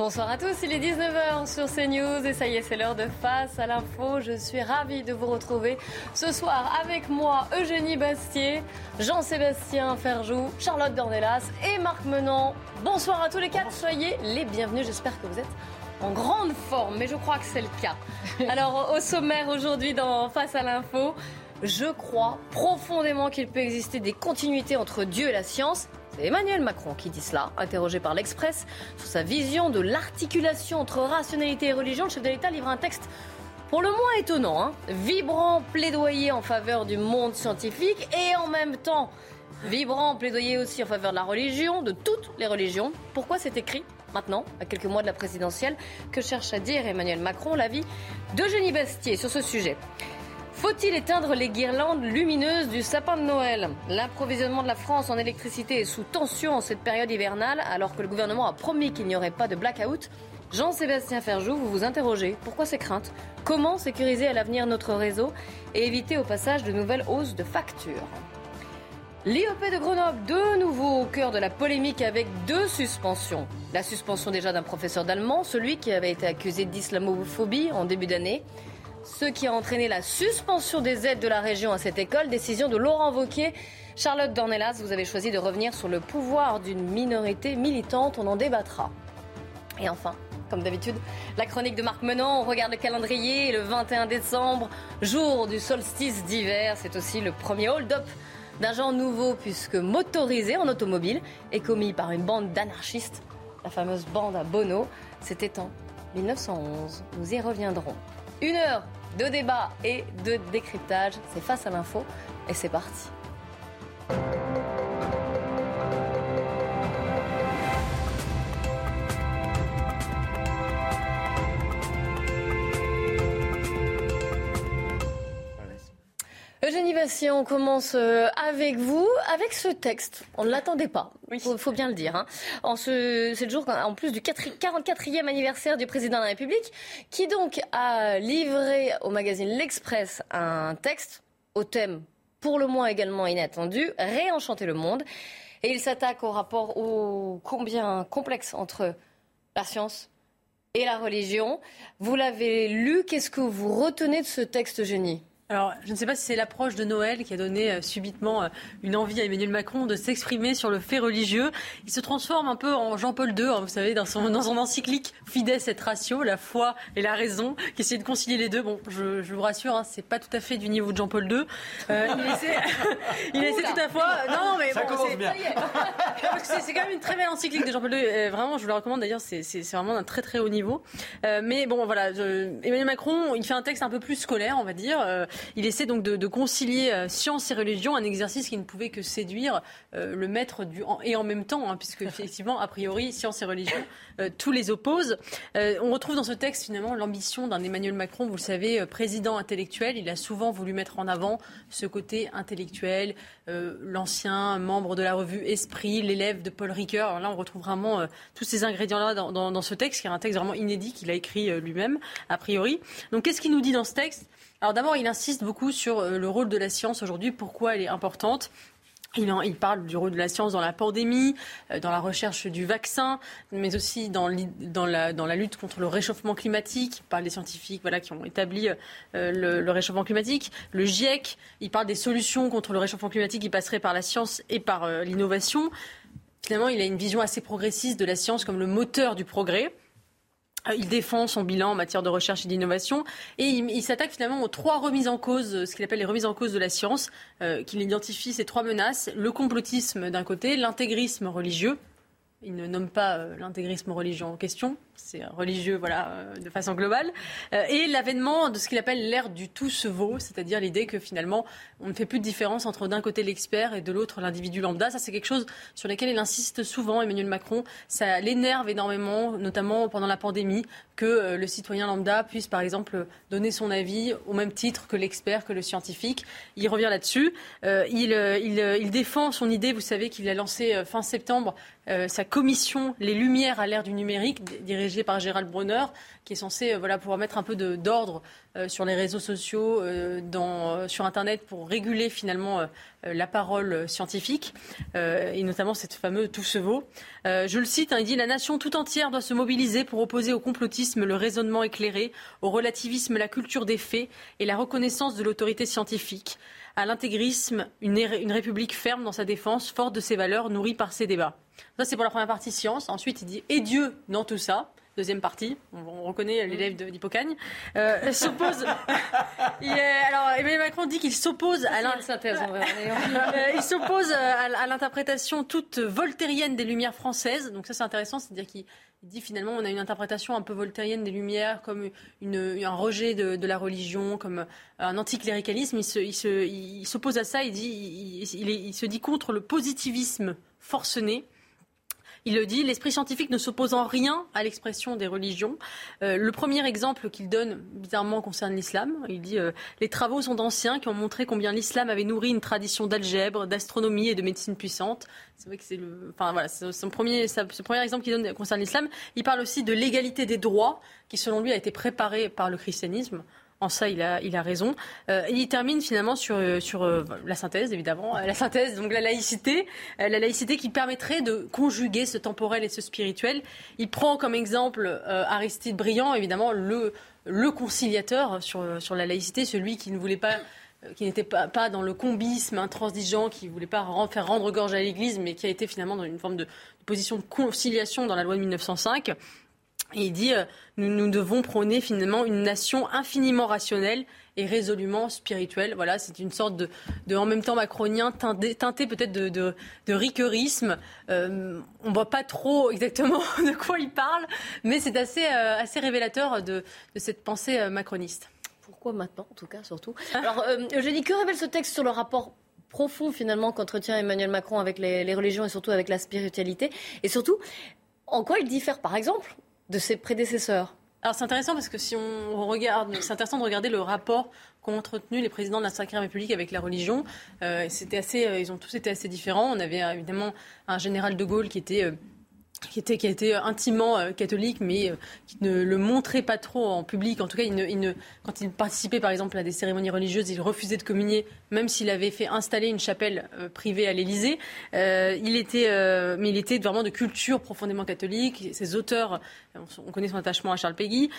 Bonsoir à tous, il est 19h sur CNews et ça y est, c'est l'heure de Face à l'info. Je suis ravie de vous retrouver ce soir avec moi, Eugénie Bastier, Jean-Sébastien Ferjou, Charlotte Dornelas et Marc Menant. Bonsoir à tous les quatre, soyez les bienvenus. J'espère que vous êtes en grande forme, mais je crois que c'est le cas. Alors, au sommaire aujourd'hui dans Face à l'info, je crois profondément qu'il peut exister des continuités entre Dieu et la science. C'est Emmanuel Macron qui dit cela, interrogé par l'Express sur sa vision de l'articulation entre rationalité et religion. Le chef de l'État livre un texte pour le moins étonnant, hein. vibrant plaidoyer en faveur du monde scientifique et en même temps vibrant plaidoyer aussi en faveur de la religion, de toutes les religions. Pourquoi c'est écrit maintenant, à quelques mois de la présidentielle? Que cherche à dire Emmanuel Macron? L'avis d'Eugénie Bastier sur ce sujet. Faut-il éteindre les guirlandes lumineuses du sapin de Noël? L'approvisionnement de la France en électricité est sous tension en cette période hivernale, alors que le gouvernement a promis qu'il n'y aurait pas de blackout. Jean-Sébastien Ferjou, vous vous interrogez. Pourquoi ces craintes? Comment sécuriser à l'avenir notre réseau et éviter au passage de nouvelles hausses de factures? L'IOP de Grenoble, de nouveau au cœur de la polémique avec deux suspensions. La suspension déjà d'un professeur d'allemand, celui qui avait été accusé d'islamophobie en début d'année ce qui a entraîné la suspension des aides de la région à cette école. Décision de Laurent Wauquiez. Charlotte Dornelas, vous avez choisi de revenir sur le pouvoir d'une minorité militante. On en débattra. Et enfin, comme d'habitude, la chronique de Marc Menant. On regarde le calendrier. Le 21 décembre, jour du solstice d'hiver. C'est aussi le premier hold-up d'un genre nouveau puisque motorisé en automobile et commis par une bande d'anarchistes, la fameuse bande à Bono. C'était en 1911. Nous y reviendrons. Une heure de débat et de décryptage. C'est face à l'info et c'est parti. Eugénie Bastien, on commence euh, avec vous, avec ce texte. On ne l'attendait pas, il faut, bien le dire. Hein. En ce, c'est le jour, en plus du 44e anniversaire du président de la République, qui donc a livré au magazine L'Express un texte au thème pour le moins également inattendu, réenchanter le monde. Et il s'attaque au rapport ô combien complexe entre la science et la religion. Vous l'avez lu, qu'est-ce que vous retenez de ce texte, Eugénie? Alors, je ne sais pas si c'est l'approche de Noël qui a donné euh, subitement euh, une envie à Emmanuel Macron de s'exprimer sur le fait religieux. Il se transforme un peu en Jean-Paul II, hein, vous savez, dans son, dans son encyclique Fides et ratio, la foi et la raison, qui essaie de concilier les deux. Bon, je, je vous rassure, hein, c'est pas tout à fait du niveau de Jean-Paul II. Euh, il essaie, il essaie tout à fois. Non, mais Ça bon, commence c'est- bien. parce que c'est- c'est quand même une très belle encyclique de Jean-Paul II. Euh, vraiment, je vous la recommande. D'ailleurs, c'est vraiment d'un très très haut niveau. Euh, mais bon, voilà, Emmanuel Macron, il fait un texte un peu plus scolaire, on va dire. Il essaie donc de, concilier euh, science et religion, un exercice qui ne pouvait que séduire euh, le maître du et en même temps, hein, puisque effectivement, a priori, science et religion, euh, tous les opposent. On retrouve dans ce texte finalement l'ambition d'un Emmanuel Macron, vous le savez, président intellectuel. Il a souvent voulu mettre en avant ce côté intellectuel, l'ancien membre de la revue Esprit, l'élève de Paul Ricoeur. Là, on retrouve vraiment tous ces ingrédients-là dans, dans- ce texte, qui est un texte vraiment inédit qu'il a écrit lui-même, a priori. Donc, qu'est-ce qu'il nous dit dans ce texte? Alors d'abord, il insiste beaucoup sur euh, le rôle de la science aujourd'hui, pourquoi elle est importante. Il, en- il parle du rôle de la science dans la pandémie, euh, dans la recherche du vaccin, mais aussi dans, la, dans la lutte contre le réchauffement climatique. Il parle des scientifiques voilà, qui ont établi euh, le, le réchauffement climatique. Le GIEC, il parle des solutions contre le réchauffement climatique qui passeraient par la science et par l'innovation. Finalement, il a une vision assez progressiste de la science comme le moteur du progrès. Euh, Il défend son bilan en matière de recherche et d'innovation et il, s'attaque finalement aux trois remises en cause, ce qu'il appelle les remises en cause de la science, euh, qu'il identifie ces trois menaces le complotisme d'un côté, l'intégrisme religieux Il ne nomme pas euh, l'intégrisme religieux en question, c'est religieux voilà, euh, de façon globale. Euh, et l'avènement de ce qu'il appelle l'ère du tout se vaut, c'est-à-dire l'idée que finalement on ne fait plus de différence entre d'un côté l'expert et de l'autre l'individu lambda. Ça c'est quelque chose sur lequel il insiste souvent, Emmanuel Macron. Ça l'énerve énormément, notamment pendant la pandémie, que le citoyen lambda puisse par exemple donner son avis au même titre que l'expert, que le scientifique. Il revient là-dessus. il, il, défend son idée, vous savez qu'il a lancé fin septembre euh, sa commission Les Lumières à l'ère du numérique, dirigée par Gérald Brunner, qui est censé euh, pouvoir mettre un peu d'ordre euh, sur les réseaux sociaux, dans, sur Internet, pour réguler finalement la parole scientifique, et notamment cette fameuse tout se vaut. je le cite, hein, il dit La nation tout entière doit se mobiliser pour opposer au complotisme le raisonnement éclairé, au relativisme la culture des faits et la reconnaissance de l'autorité scientifique à l'intégrisme, une, une, république ferme dans sa défense, forte de ses valeurs, nourrie par ses débats. Ça, c'est pour la première partie science. Ensuite, il dit Et Dieu dans tout ça Deuxième partie, on, reconnaît l'élève d'Hippocagne, euh, s'oppose. alors, Emmanuel Macron dit qu'il s'oppose à euh, il s'oppose à, l'interprétation toute voltairienne des Lumières françaises. Donc ça, c'est intéressant, c'est-à-dire qu'il dit finalement on a une interprétation un peu voltairienne des Lumières, comme une, un rejet de, la religion, comme un anticléricalisme. Il s'oppose à ça. Il dit, il se dit contre le positivisme forcené il le dit, l'esprit scientifique ne s'oppose en rien à l'expression des religions. Euh, le premier exemple qu'il donne, bizarrement, concerne l'islam. Il dit euh, Les travaux sont anciens qui ont montré combien l'islam avait nourri une tradition d'algèbre, d'astronomie et de médecine puissante. C'est vrai que c'est le, enfin voilà, son premier, ce premier exemple qu'il donne concerne l'islam. Il parle aussi de l'égalité des droits, qui selon lui a été préparée par le christianisme. En ça, il a, il a raison. Euh, il termine finalement sur, euh, sur euh, la synthèse, évidemment. La synthèse, donc la laïcité. la laïcité qui permettrait de conjuguer ce temporel et ce spirituel. Il prend comme exemple Aristide Briand, évidemment, le, le conciliateur sur, sur la laïcité, celui qui ne voulait pas qui n'était pas, pas, dans le combisme intransigeant, qui ne voulait pas faire rendre gorge à l'Église, mais qui a été finalement dans une forme de, de position de conciliation dans la loi de 1905. Il dit, euh, nous, nous, devons prôner finalement une nation infiniment rationnelle et résolument spirituelle. Voilà, c'est une sorte de, en même temps macronien, teinté, peut-être de, de, de riqueurisme. Euh, on voit pas trop exactement de quoi il parle, mais c'est assez, euh, assez révélateur de, cette pensée macroniste. Pourquoi maintenant, en tout cas, surtout? Alors, Eugénie, que révèle ce texte sur le rapport profond finalement qu'entretient Emmanuel Macron avec les religions et surtout avec la spiritualité? Et surtout, en quoi il diffère, par exemple, de ses prédécesseurs alors c'est intéressant parce que si on regarde, c'est intéressant de regarder le rapport qu'ont entretenu les présidents de la Sacrée République avec la religion. Euh, c'était assez, euh, ils ont tous été assez différents. On avait euh, évidemment un général de Gaulle qui était qui, était, qui a été intimement euh, catholique, mais euh, qui ne le montrait pas trop en public. En tout cas, il ne, il ne, quand il participait par exemple à des cérémonies religieuses, il refusait de communier, même s'il avait fait installer une chapelle euh, privée à l'Élysée. il était, mais il était vraiment de culture profondément catholique. Ses auteurs, on, connaît son attachement à Charles Péguy.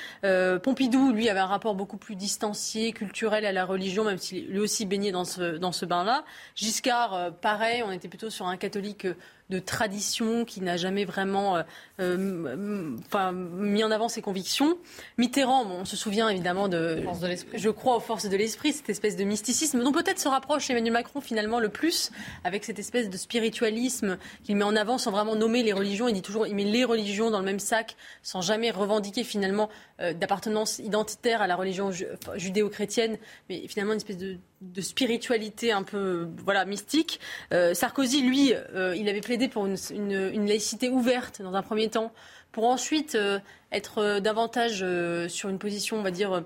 Pompidou, lui, avait un rapport beaucoup plus distancié, culturel à la religion, même s'il lui aussi baignait dans ce, dans ce bain-là. Giscard, pareil, on était plutôt sur un catholique de tradition, qui n'a jamais vraiment euh, euh, mis en avant ses convictions. Mitterrand, on se souvient évidemment de, je crois aux forces de l'esprit, cette espèce de mysticisme dont peut-être se rapproche Emmanuel Macron finalement le plus, avec cette espèce de spiritualisme qu'il met en avant sans vraiment nommer les religions. Il dit toujours, il met les religions dans le même sac, sans jamais revendiquer finalement euh, d'appartenance identitaire à la religion judéo-chrétienne, mais finalement une espèce de de spiritualité un peu voilà mystique. Euh, Sarkozy, lui, euh, il avait plaidé pour une, laïcité ouverte dans un premier temps, pour ensuite euh, être davantage sur une position, on va dire,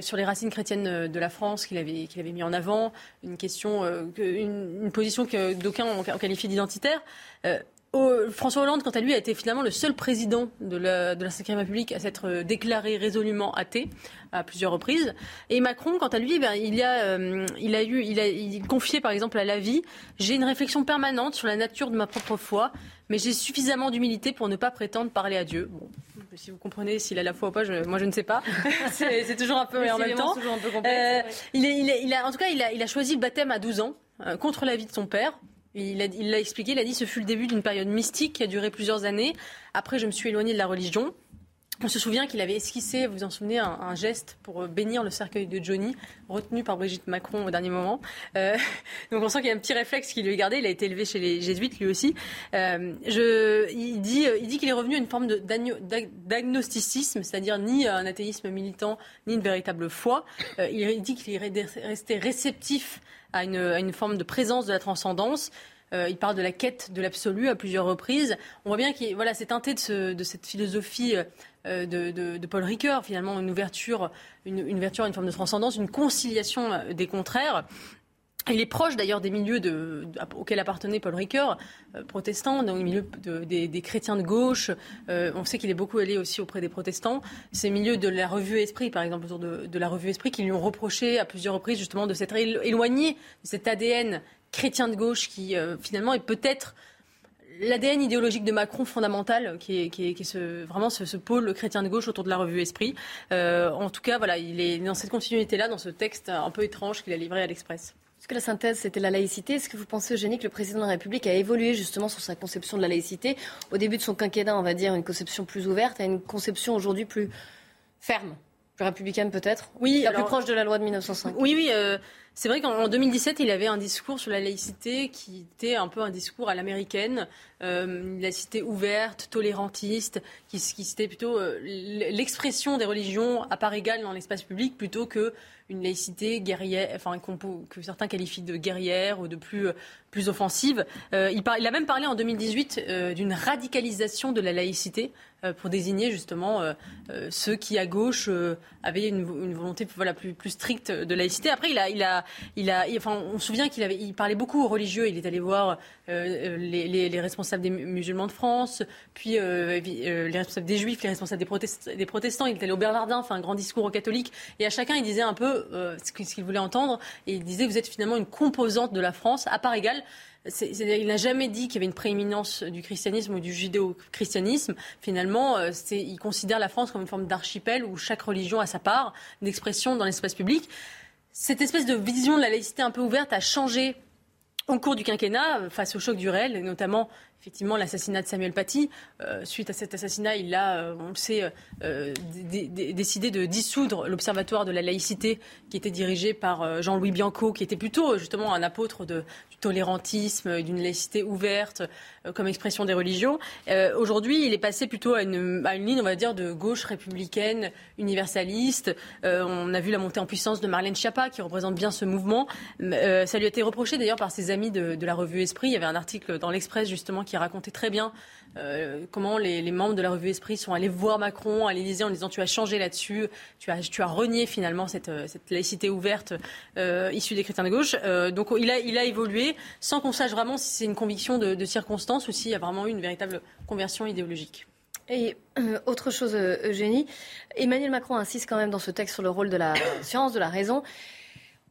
sur les racines chrétiennes de la France qu'il avait, qu'il avait mis en avant, une question, une, une, position que d'aucuns ont qualifiée d'identitaire. François Hollande, quant à lui, a été finalement le seul président de la, de la République à s'être euh, déclaré résolument athée à plusieurs reprises. Et Macron, quant à lui, il, a, euh, il a eu, il a il confiait par exemple à la vie J'ai une réflexion permanente sur la nature de ma propre foi, mais j'ai suffisamment d'humilité pour ne pas prétendre parler à Dieu. Bon, si vous comprenez s'il a la foi ou pas, moi je ne sais pas. c'est toujours un peu, mais en même temps. Un peu complexe, euh, il, est, il, a, en tout cas, il a, il a choisi le baptême à 12 ans, contre l'avis de son père. Il l'a expliqué, il a dit ce fut le début d'une période mystique qui a duré plusieurs années. Après, je me suis éloigné de la religion. on se souvient qu'il avait esquissé, vous vous en souvenez, un, geste pour euh, bénir le cercueil de Johnny, retenu par Brigitte Macron au dernier moment. Euh, donc on sent qu'il y a un petit réflexe qui lui est gardé. Il a été élevé chez les jésuites lui aussi. Euh, je, il dit, il dit qu'il est revenu à une forme d'agnosticisme, c'est-à-dire ni un athéisme militant, ni une véritable foi. il dit qu'il est resté réceptif à une, forme de présence de la transcendance. il parle de la quête de l'absolu à plusieurs reprises. On voit bien qu'il voilà, c'est teinté de, cette philosophie euh, de, Paul Ricoeur, finalement, une ouverture, une, une, ouverture, une forme de transcendance, une conciliation euh, des contraires. Il est proche d'ailleurs des milieux auxquels appartenait Paul Ricoeur, euh, protestant, dans le milieu des, chrétiens de gauche. on sait qu'il est beaucoup allé aussi auprès des protestants. Ces milieux de la revue Esprit, par exemple, autour de, la revue Esprit, qui lui ont reproché à plusieurs reprises justement de s'être éloigné de cet ADN chrétien de gauche qui finalement est peut-être l'ADN idéologique de Macron fondamental, qui est, qui ce, vraiment ce, pôle chrétien de gauche autour de la revue Esprit. Euh, en tout cas, voilà, il est dans cette continuité-là, dans ce texte un peu étrange qu'il a livré à l'Express. Est-ce que la synthèse, c'était la laïcité? Est-ce que vous pensez, Eugénie, que le président de la République a évolué justement sur sa conception de la laïcité? Au début de son quinquennat, on va dire une conception plus ouverte, à une conception aujourd'hui plus ferme, plus républicaine peut-être? Oui. La plus proche de la loi de 1905. Oui, oui. Euh, c'est vrai qu'en 2017, il avait un discours sur la laïcité qui était un peu un discours à l'américaine, euh, une laïcité ouverte, tolérantiste, qui, qui c'était plutôt euh, l'expression des religions à part égale dans l'espace public plutôt que une laïcité guerrière, enfin que certains qualifient de guerrière ou de plus plus offensive. Euh, il, a même parlé en 2018 euh, d'une radicalisation de la laïcité euh, pour désigner justement ceux qui à gauche avaient une, volonté voilà plus, stricte de laïcité. Après, il a, on se souvient qu'il avait, parlait beaucoup aux religieux. Il est allé voir les, les, les, responsables des musulmans de France, puis les responsables des juifs, les responsables des, protestants. Il est allé au Bernardin, enfin un grand discours aux catholiques. Et à chacun, il disait un peu ce qu'il voulait entendre. Et il disait, vous êtes finalement une composante de la France à part égale il n'a jamais dit qu'il y avait une prééminence du christianisme ou du judéo-christianisme. Finalement, euh, il considère la France comme une forme d'archipel où chaque religion a sa part d'expression dans l'espace public. Cette espèce de vision de la laïcité un peu ouverte a changé au cours du quinquennat, face au choc du réel, notamment effectivement l'assassinat de Samuel Paty. Euh, suite à cet assassinat, il a, on le sait, décidé de dissoudre l'Observatoire de la laïcité qui était dirigé par Jean-Louis Bianco, qui était plutôt justement un apôtre de, tolérantisme, d'une laïcité ouverte euh, comme expression des religions. Euh, aujourd'hui, il est passé plutôt à une, ligne, on va dire, de gauche républicaine, universaliste. Euh, on a vu la montée en puissance de Marlène Schiappa, qui représente bien ce mouvement. ça lui a été reproché d'ailleurs par ses amis de, la revue Esprit. Il y avait un article dans l'Express justement qui racontait très bien euh, comment les, membres de la revue Esprit sont allés voir Macron à l'Élysée en disant tu as changé là-dessus, tu as, tu as renié finalement cette, euh, cette laïcité ouverte euh, issue des chrétiens de gauche. donc il a, il a évolué sans qu'on sache vraiment si c'est une conviction de, de circonstance ou s'il y a vraiment eu une véritable conversion idéologique. Et autre chose, Eugénie, Emmanuel Macron insiste quand même dans ce texte sur le rôle de la science, de la raison.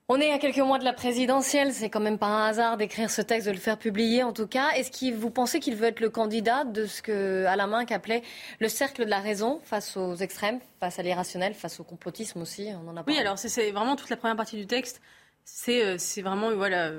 On est à quelques mois de la présidentielle, c'est quand même pas un hasard d'écrire ce texte, de le faire publier en tout cas. Est-ce que vous pensez qu'il veut être le candidat de ce que Alain Minck appelait le cercle de la raison face aux extrêmes, face à l'irrationnel, face au complotisme aussi On en a Oui, alors c'est vraiment toute la première partie du texte. C'est euh, vraiment, voilà,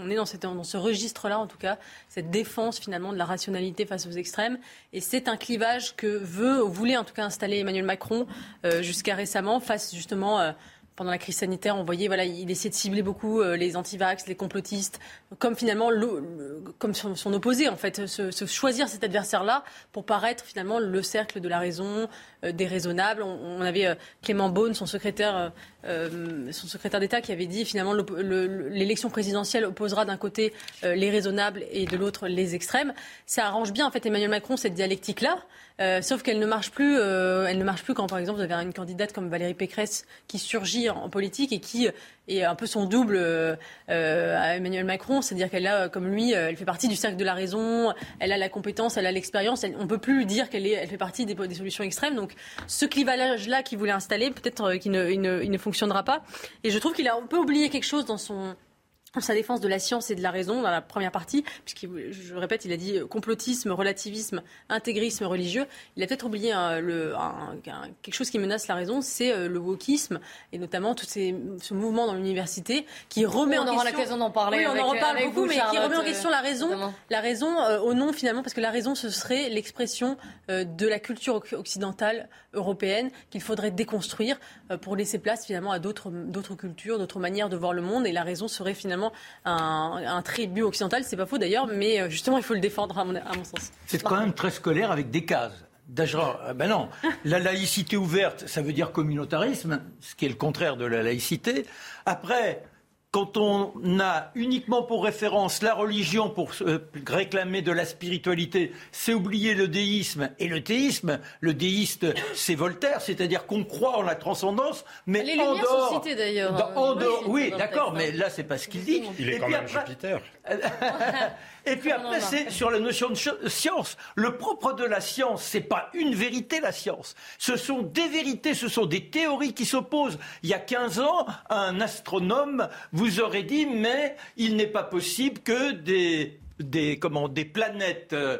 on est dans, cette, dans ce registre-là, en tout cas, cette défense finalement de la rationalité face aux extrêmes. Et c'est un clivage que veut, ou voulait en tout cas installer Emmanuel Macron euh, jusqu'à récemment face justement euh, pendant la crise sanitaire, on voyait, voilà, il essayait de cibler beaucoup euh, les antivax, les complotistes, comme finalement, comme son, opposé, en fait, se, choisir cet adversaire-là pour paraître finalement le cercle de la raison, déraisonnable. On, avait euh, Clément Beaune, son secrétaire, son secrétaire d'État, qui avait dit finalement l'élection présidentielle opposera d'un côté les raisonnables et de l'autre les extrêmes. Ça arrange bien, en fait, Emmanuel Macron cette dialectique-là. Euh, sauf qu'elle ne marche plus. Euh, elle ne marche plus quand, par exemple, vous avez une candidate comme Valérie Pécresse qui surgit en, politique et qui est un peu son double euh, à Emmanuel Macron, c'est-à-dire qu'elle a, comme lui, elle fait partie du cercle de la raison, elle a la compétence, elle a l'expérience. On peut plus dire qu'elle elle fait partie des, solutions extrêmes. Donc, ce clivage-là qu'il voulait installer, peut-être qu'il ne, ne, ne fonctionnera pas. Et je trouve qu'il a un peu oublié quelque chose dans son sa défense de la science et de la raison dans la première partie, puisque je répète, il a dit complotisme, relativisme, intégrisme religieux. Il a peut-être oublié hein, le, quelque chose qui menace la raison, c'est euh, le wokisme et notamment tout ces, ce mouvement dans l'université qui remet on en aura l'occasion d'en parler. Oui, on en reparle beaucoup, mais qui remet en question la raison, la raison euh, au nom finalement, parce que la raison ce serait l'expression euh, de la culture occidentale européenne qu'il faudrait déconstruire pour laisser place finalement à d'autres d'autres cultures, d'autres manières de voir le monde, et la raison serait finalement un, un tribut occidental. C'est pas faux d'ailleurs, mais euh, justement, il faut le défendre à mon, sens. C'est quand même très scolaire avec des cases. Euh, ben non, la laïcité ouverte, ça veut dire communautarisme, ce qui est le contraire de la laïcité. Après, quand on a uniquement pour référence la religion pour euh, réclamer de la spiritualité, c'est oublier le déisme et le théisme. Le déiste, c'est Voltaire, c'est-à-dire qu'on croit en la transcendance, mais Les en dehors. Sont citées, d'ailleurs. En dehors, oui, d'accord, mais là, c'est pas ce qu'il dit. Il est et quand même Jupiter. Et puis après, c'est sur la notion de science. Le propre de la science, c'est pas une vérité, la science. Ce sont des vérités, ce sont des théories qui s'opposent. Il y a 15 ans, un astronome vous aurait dit, mais il n'est pas possible que des des, comment, des planètes euh,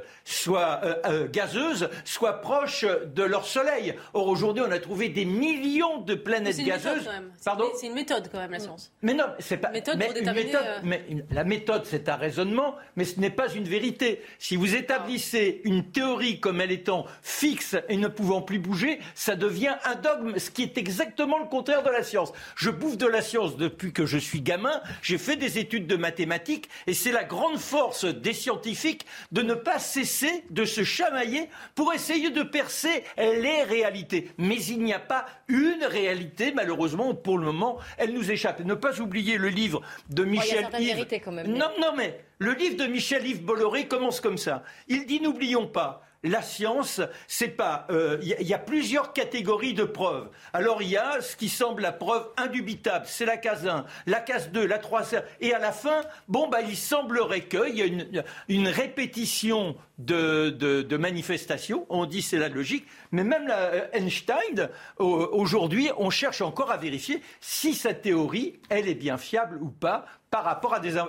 euh, euh, gazeuses soient proches de leur Soleil. Or aujourd'hui, on a trouvé des millions de planètes gazeuses. Pardon C'est une méthode quand même la science. Mais non, c'est pas méthode mais, une méthode, mais la méthode, c'est un raisonnement, mais ce n'est pas une vérité. Si vous établissez une théorie comme elle étant fixe et ne pouvant plus bouger, ça devient un dogme, ce qui est exactement le contraire de la science. Je bouffe de la science depuis que je suis gamin. J'ai fait des études de mathématiques et c'est la grande force des scientifiques de ne pas cesser de se chamailler pour essayer de percer les réalités. Mais il n'y a pas une réalité, malheureusement, pour le moment, elle nous échappe. Ne pas oublier le livre de Michel Yves. Non, non, mais le livre de Michel Yves Bolloré commence comme ça. Il dit n'oublions pas la science, c'est pas. Il euh, y, a plusieurs catégories de preuves. Alors il y a ce qui semble la preuve indubitable, c'est la case 1, la case 2, la 3, et à la fin, bon bah il semblerait qu'il y a une, une répétition de, de, manifestations. On dit c'est la logique, mais même la, euh, Einstein, aujourd'hui, on cherche encore à vérifier si sa théorie, elle est bien fiable ou pas par rapport à des. Euh,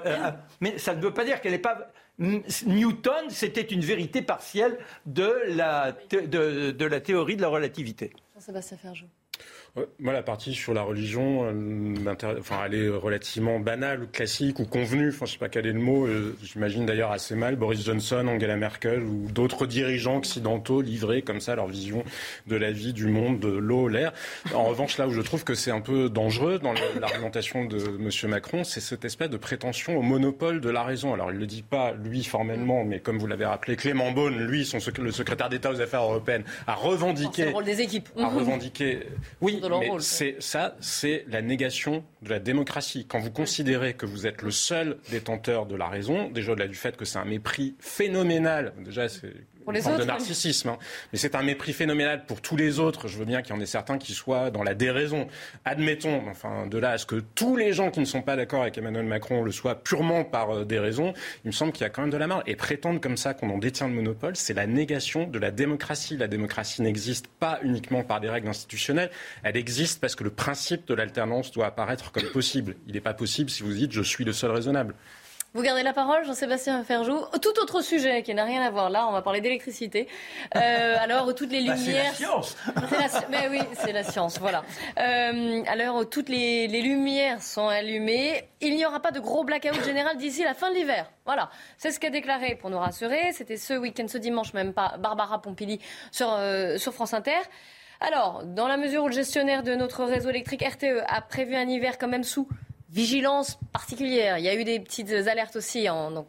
mais ça ne veut pas dire qu'elle n'est pas Newton, c'était une vérité partielle de la, de, la théorie de la relativité. Jean-Sébastien Ferjou. Moi, la partie sur la religion, euh, enfin, elle est relativement banale ou classique ou convenue. Enfin, je sais pas quel est le mot. Euh, j'imagine d'ailleurs assez mal Boris Johnson, Angela Merkel ou d'autres dirigeants occidentaux livrer comme ça leur vision de la vie, du monde, de l'eau, l'air. En revanche, là où je trouve que c'est un peu dangereux dans l'argumentation de M. Macron, c'est cette espèce de prétention au monopole de la raison. Alors, il ne le dit pas, lui, formellement, mais comme vous l'avez rappelé, Clément Beaune, lui, son, le secrétaire d'État aux affaires européennes, a revendiqué... Le rôle des équipes. A revendiqué... Oui, c'est ça, c'est la négation de la démocratie. Quand vous considérez que vous êtes le seul détenteur de la raison, déjà au-delà du fait que c'est un mépris phénoménal, déjà c'est une forme de narcissisme, hein. mais c'est un mépris phénoménal pour tous les autres. Je veux bien qu'il y en ait certains qui soient dans la déraison. Admettons, enfin, de là à ce que tous les gens qui ne sont pas d'accord avec Emmanuel Macron le soient purement par euh, des raisons, il me semble qu'il y a quand même de la marge. Et prétendre comme ça qu'on en détient le monopole, c'est la négation de la démocratie. La démocratie n'existe pas uniquement par des règles institutionnelles, elle existe parce que le principe de l'alternance doit apparaître comme possible. Il n'est pas possible si vous dites je suis le seul raisonnable. Vous gardez la parole, Jean-Sébastien Ferjou. Tout autre sujet qui n'a rien à voir là, on va parler d'électricité. Euh, alors, toutes les lumières. Bah, c'est la science. Mais oui, c'est la science, voilà. Euh, alors, toutes les, les, lumières sont allumées. Il n'y aura pas de gros blackout général d'ici la fin de l'hiver. Voilà. C'est ce qu'a déclaré, pour nous rassurer, c'était ce week-end, ce dimanche même pas, Barbara Pompili sur, euh, sur France Inter. Alors, dans la mesure où le gestionnaire de notre réseau électrique RTE a prévu un hiver quand même sous vigilance particulière, il y a eu des petites alertes aussi en,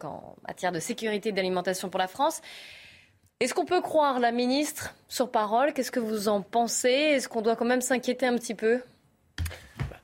matière de sécurité d'alimentation pour la France. Est-ce qu'on peut croire la ministre sur parole? Qu'est-ce que vous en pensez? Est-ce qu'on doit quand même s'inquiéter un petit peu? Bah,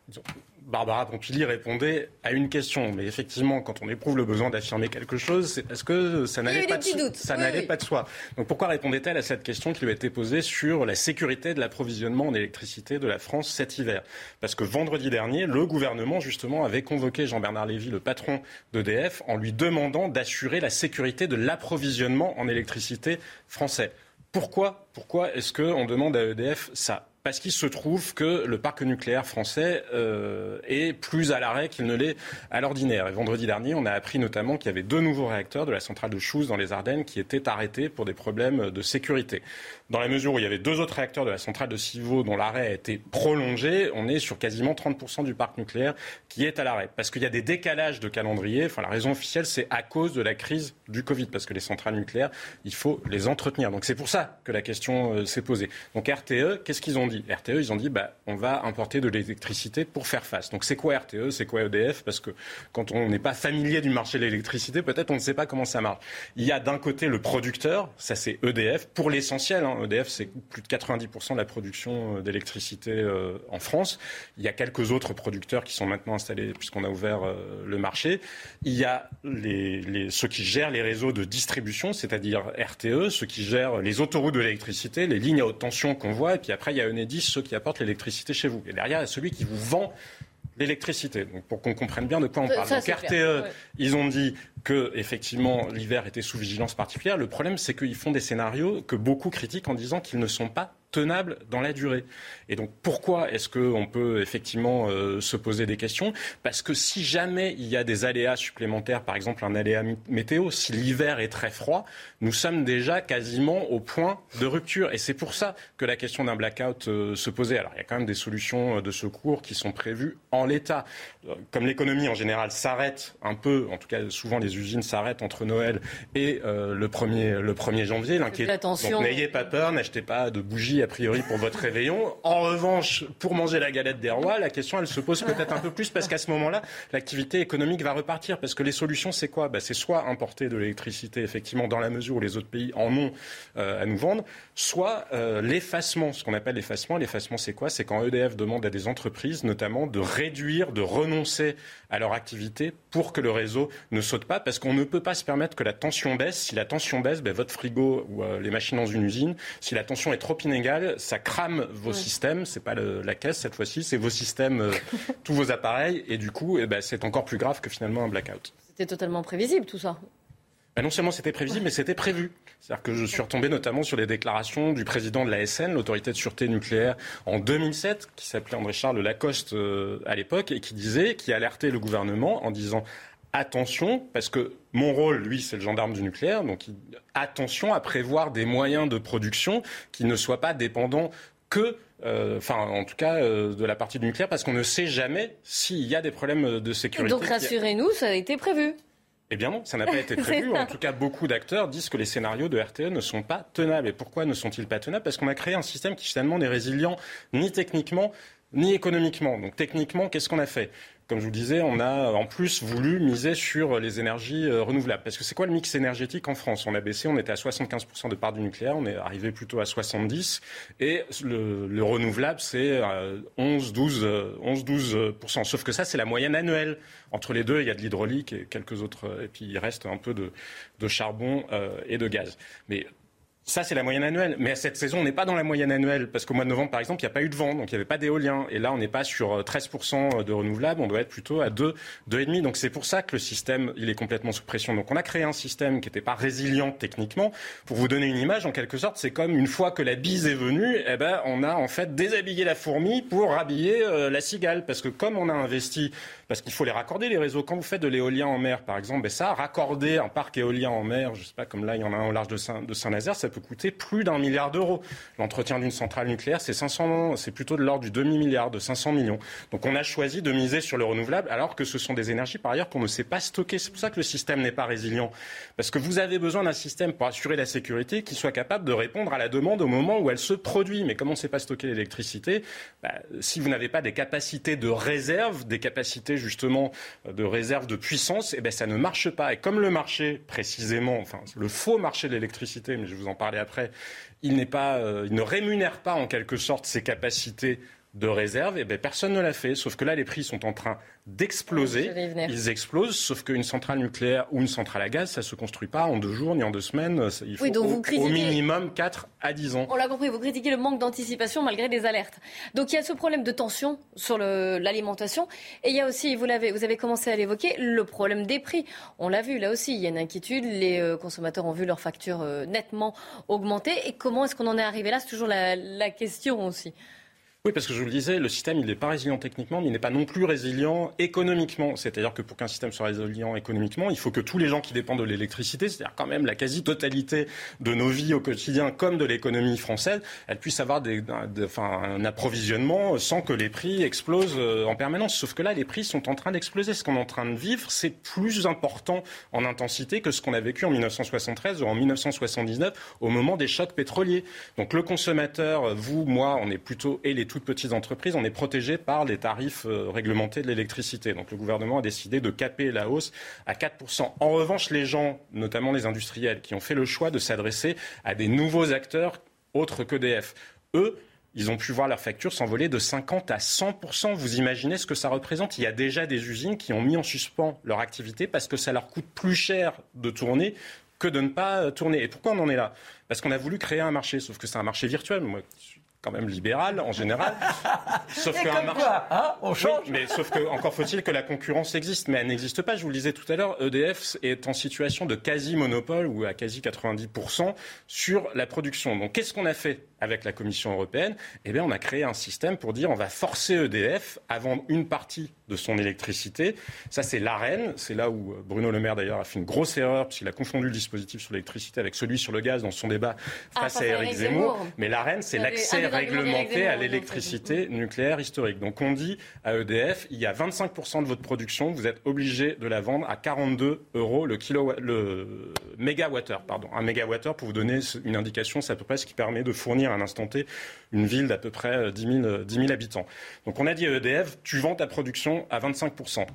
Barbara Pompili répondait à une question. Mais effectivement, quand on éprouve le besoin d'affirmer quelque chose, c'est parce que ça n'allait pas, de, pas de soi. Donc pourquoi répondait-elle à cette question qui lui a été posée sur la sécurité de l'approvisionnement en électricité de la France cet hiver? Parce que vendredi dernier, le gouvernement, justement, avait convoqué Jean-Bernard Lévy, le patron d'EDF, en lui demandant d'assurer la sécurité de l'approvisionnement en électricité français. Pourquoi, pourquoi est-ce qu'on demande à EDF ça? Parce qu'il se trouve que le parc nucléaire français euh, est plus à l'arrêt qu'il ne l'est à l'ordinaire. Et vendredi dernier, on a appris notamment qu'il y avait deux nouveaux réacteurs de la centrale de Chouz dans les Ardennes qui étaient arrêtés pour des problèmes de sécurité. Dans la mesure où il y avait deux autres réacteurs de la centrale de Civaux dont l'arrêt a été prolongé, on est sur quasiment 30% du parc nucléaire qui est à l'arrêt. Parce qu'il y a des décalages de calendrier. Enfin, la raison officielle, c'est à cause de la crise du Covid. Parce que les centrales nucléaires, il faut les entretenir. Donc c'est pour ça que la question euh, s'est posée. Donc RTE, qu'est-ce qu'ils ont dit? RTE, ils ont dit, bah, on va importer de l'électricité pour faire face. Donc c'est quoi RTE C'est quoi EDF Parce que quand on n'est pas familier du marché de l'électricité, peut-être on ne sait pas comment ça marche. Il y a d'un côté le producteur, ça c'est EDF, pour l'essentiel. Hein. EDF, c'est plus de 90% de la production euh, d'électricité euh, en France. Il y a quelques autres producteurs qui sont maintenant installés puisqu'on a ouvert euh, le marché. Il y a ceux qui gèrent les réseaux de distribution, c'est-à-dire RTE, ceux qui gèrent les autoroutes de l'électricité, les lignes à haute tension qu'on voit. Et puis après, il y a Enedis, ceux qui apportent l'électricité chez vous. Et derrière, il y a celui qui vous vend l'électricité. Donc pour qu'on comprenne bien de quoi on parle. Donc RTE, ils ont dit que effectivement l'hiver était sous vigilance particulière. Le problème, c'est qu'ils font des scénarios que beaucoup critiquent en disant qu'ils ne sont pas tenable dans la durée. Et donc pourquoi est-ce qu'on peut effectivement euh, se poser des questions? Parce que si jamais il y a des aléas supplémentaires, par exemple un aléa météo, si l'hiver est très froid, nous sommes déjà quasiment au point de rupture. Et c'est pour ça que la question d'un blackout euh, se posait. Alors il y a quand même des solutions euh, de secours qui sont prévues en l'état. Comme l'économie en général s'arrête un peu, en tout cas souvent les usines s'arrêtent entre Noël et le, 1er, le 1er janvier. Donc n'ayez pas peur, n'achetez pas de bougies a priori pour votre réveillon. En revanche, pour manger la galette des rois, la question elle se pose peut-être un peu plus parce qu'à ce moment-là, l'activité économique va repartir. Parce que les solutions, c'est quoi? Bah, C'est soit importer de l'électricité, effectivement, dans la mesure où les autres pays en ont euh, à nous vendre, soit euh, l'effacement, ce qu'on appelle l'effacement. L'effacement, c'est quoi? C'est quand EDF demande à des entreprises, notamment, de réduire, de renoncer à leur activité pour que le réseau ne saute pas, parce qu'on ne peut pas se permettre que la tension baisse. Si la tension baisse, ben, votre frigo ou euh, les machines dans une usine, si la tension est trop inégale, ça crame vos systèmes. C'est pas la caisse cette fois-ci, c'est vos systèmes, euh, tous vos appareils, et du coup, eh ben, c'est encore plus grave que finalement un blackout. C'était totalement prévisible tout ça. Ben, non seulement c'était prévisible, mais c'était prévu. C'est-à-dire que je suis retombé notamment sur les déclarations du président de la SN, l'autorité de sûreté nucléaire, en 2007, qui s'appelait André-Charles Lacoste euh, à l'époque, et qui disait, qui alertait le gouvernement en disant attention, parce que mon rôle, lui, c'est le gendarme du nucléaire, donc attention à prévoir des moyens de production qui ne soient pas dépendants que euh, enfin en tout cas euh, de la partie du nucléaire, parce qu'on ne sait jamais s'il y a des problèmes de sécurité. Donc rassurez-nous, ça a été prévu. Eh bien non, ça n'a pas été prévu. En tout cas, beaucoup d'acteurs disent que les scénarios de RTE ne sont pas tenables. Et pourquoi ne sont-ils pas tenables? Parce qu'on a créé un système qui finalement n'est résilient ni techniquement ni économiquement. Donc techniquement, qu'est-ce qu'on a fait? Comme je vous disais, on a en plus voulu miser sur les énergies euh, renouvelables. Parce que c'est quoi le mix énergétique en France? On a baissé, on était à 75% de part du nucléaire, on est arrivé plutôt à 70%. Et le, renouvelable, c'est 11, 12, 11, 12%. Sauf que ça, c'est la moyenne annuelle. Entre les deux, il y a de l'hydraulique et quelques autres. Et puis il reste un peu de, de charbon euh, et de gaz. Mais ça, c'est la moyenne annuelle. Mais à cette saison, on n'est pas dans la moyenne annuelle. Parce qu'au mois de novembre, par exemple, il n'y a pas eu de vent. Donc, il n'y avait pas d'éolien. Et là, on n'est pas sur 13% euh, de renouvelables. On doit être plutôt à 2, 2,5. Donc, c'est pour ça que le système, il est complètement sous pression. Donc, on a créé un système qui n'était pas résilient techniquement. Pour vous donner une image, en quelque sorte, c'est comme une fois que la bise est venue, eh ben, on a en fait déshabillé la fourmi pour habiller euh, la cigale. Parce que comme on a investi, parce qu'il faut les raccorder, les réseaux. Quand vous faites de l'éolien en mer, par exemple, ben ça, raccorder un parc éolien en mer, je sais pas, comme là, il y en a un au large de Saint-Nazaire, ça peut coûter plus d'un milliard d'euros. L'entretien d'une centrale nucléaire, c'est 500, c'est plutôt de l'ordre du demi-milliard, de 500 millions. Donc on a choisi de miser sur le renouvelable, alors que ce sont des énergies par ailleurs qu'on ne sait pas stocker. C'est pour ça que le système n'est pas résilient, parce que vous avez besoin d'un système pour assurer la sécurité qui soit capable de répondre à la demande au moment où elle se produit. Mais comme on ne sait pas stocker l'électricité, bah, si vous n'avez pas des capacités de réserve, des capacités justement de réserve de puissance, eh ben ça ne marche pas. Et comme le marché précisément, enfin le faux marché de l'électricité, mais je vais vous en parler après il, euh, il ne rémunère pas en quelque sorte ses capacités de réserve, et eh bien personne ne l'a fait. Sauf que là, les prix sont en train d'exploser. Ils explosent, sauf qu'une centrale nucléaire ou une centrale à gaz, ça ne se construit pas en deux jours ni en deux semaines. Il faut au, minimum 4 à 10 ans. On l'a compris, vous critiquez le manque d'anticipation malgré des alertes. Donc il y a ce problème de tension sur l'alimentation. Et il y a aussi, vous, avez, vous avez commencé à l'évoquer, le problème des prix. On l'a vu là aussi, il y a une inquiétude. Les euh, consommateurs ont vu leurs factures euh, nettement augmenter. Et comment est-ce qu'on en est arrivé là? C'est toujours la question aussi. Oui, parce que je vous le disais, le système, il n'est pas résilient techniquement, mais il n'est pas non plus résilient économiquement. C'est-à-dire que pour qu'un système soit résilient économiquement, il faut que tous les gens qui dépendent de l'électricité, c'est-à-dire quand même la quasi-totalité de nos vies au quotidien, comme de l'économie française, elles puissent avoir un approvisionnement sans que les prix explosent euh, en permanence. Sauf que là, les prix sont en train d'exploser. Ce qu'on est en train de vivre, c'est plus important en intensité que ce qu'on a vécu en 1973 ou en 1979 au moment des chocs pétroliers. Donc le consommateur, vous, moi, on est plutôt et toutes petites entreprises, on est protégé par les tarifs euh, réglementés de l'électricité. Donc le gouvernement a décidé de caper la hausse à 4%. En revanche, les gens, notamment les industriels, qui ont fait le choix de s'adresser à des nouveaux acteurs autres qu'EDF, eux, ils ont pu voir leur facture s'envoler de 50 à 100%. Vous imaginez ce que ça représente? Il y a déjà des usines qui ont mis en suspens leur activité parce que ça leur coûte plus cher de tourner que de ne pas tourner. Et pourquoi on en est là? Parce qu'on a voulu créer un marché, sauf que c'est un marché virtuel. Quand même libéral en général. sauf que marché... Hein, on change. mais sauf que encore faut-il que la concurrence existe, mais elle n'existe pas. Je vous le disais tout à l'heure, EDF est en situation de quasi monopole ou à quasi 90% sur la production. Donc qu'est-ce qu'on a fait? Avec la Commission européenne Eh bien, on a créé un système pour dire on va forcer EDF à vendre une partie de son électricité. Ça, c'est l'arène. C'est là où Bruno Le Maire, d'ailleurs, a fait une grosse erreur, puisqu'il a confondu le dispositif sur l'électricité avec celui sur le gaz dans son débat ah, face à Eric Zemmour. Mais l'arène, c'est l'accès réglementé à l'électricité nucléaire historique. Donc, on dit à EDF, il y a 25% de votre production, vous êtes obligé de la vendre à 42 euros le, kilowatt, le mégawattheure. Pardon. Un mégawattheure, pour vous donner une indication, c'est à peu près ce qui permet de fournir à un instant T une ville d'à peu près 10 000, 10 000 habitants. Donc, on a dit à EDF, tu vends ta production à 25%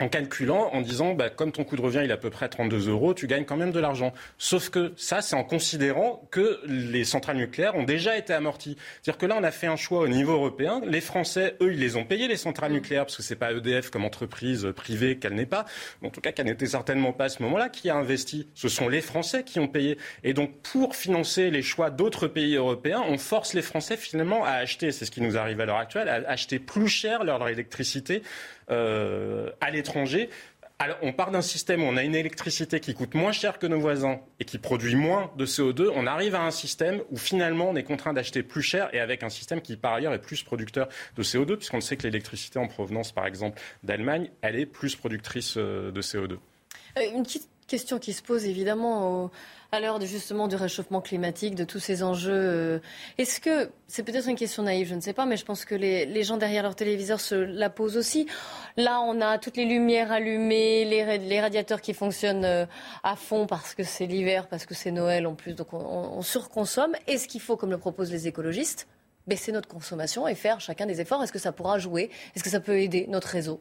en calculant, en disant, bah, comme ton coût de revient il est à peu près 32 euros, tu gagnes quand même de l'argent. Sauf que ça, c'est en considérant que les centrales nucléaires ont déjà été amorties. C'est-à-dire que là, on a fait un choix au niveau européen. Les Français, eux, ils les ont payés, les centrales nucléaires, parce que c'est pas EDF comme entreprise privée qu'elle n'est pas, en tout cas qu'elle n'était certainement pas à ce moment-là, qui a investi. Ce sont les Français qui ont payé. Et donc, pour financer les choix d'autres pays européens, on force les Français finalement à acheter, c'est ce qui nous arrive à l'heure actuelle, à acheter plus cher leur électricité euh, à l'étranger. On part d'un système où on a une électricité qui coûte moins cher que nos voisins et qui produit moins de CO2. On arrive à un système où finalement on est contraint d'acheter plus cher et avec un système qui par ailleurs est plus producteur de CO2 puisqu'on sait que l'électricité en provenance par exemple d'Allemagne, elle est plus productrice euh, de CO2. Euh, une petite question qui se pose évidemment à l'heure justement du réchauffement climatique, de tous ces enjeux. Euh, est-ce que, c'est peut-être une question naïve, je ne sais pas, mais je pense que les, gens derrière leur téléviseur se la posent aussi. Là, on a toutes les lumières allumées, les, radiateurs qui fonctionnent euh, à fond parce que c'est l'hiver, parce que c'est Noël en plus, donc on, on surconsomme. Est-ce qu'il faut, comme le proposent les écologistes, baisser notre consommation et faire chacun des efforts? Est-ce que ça pourra jouer? Est-ce que ça peut aider notre réseau?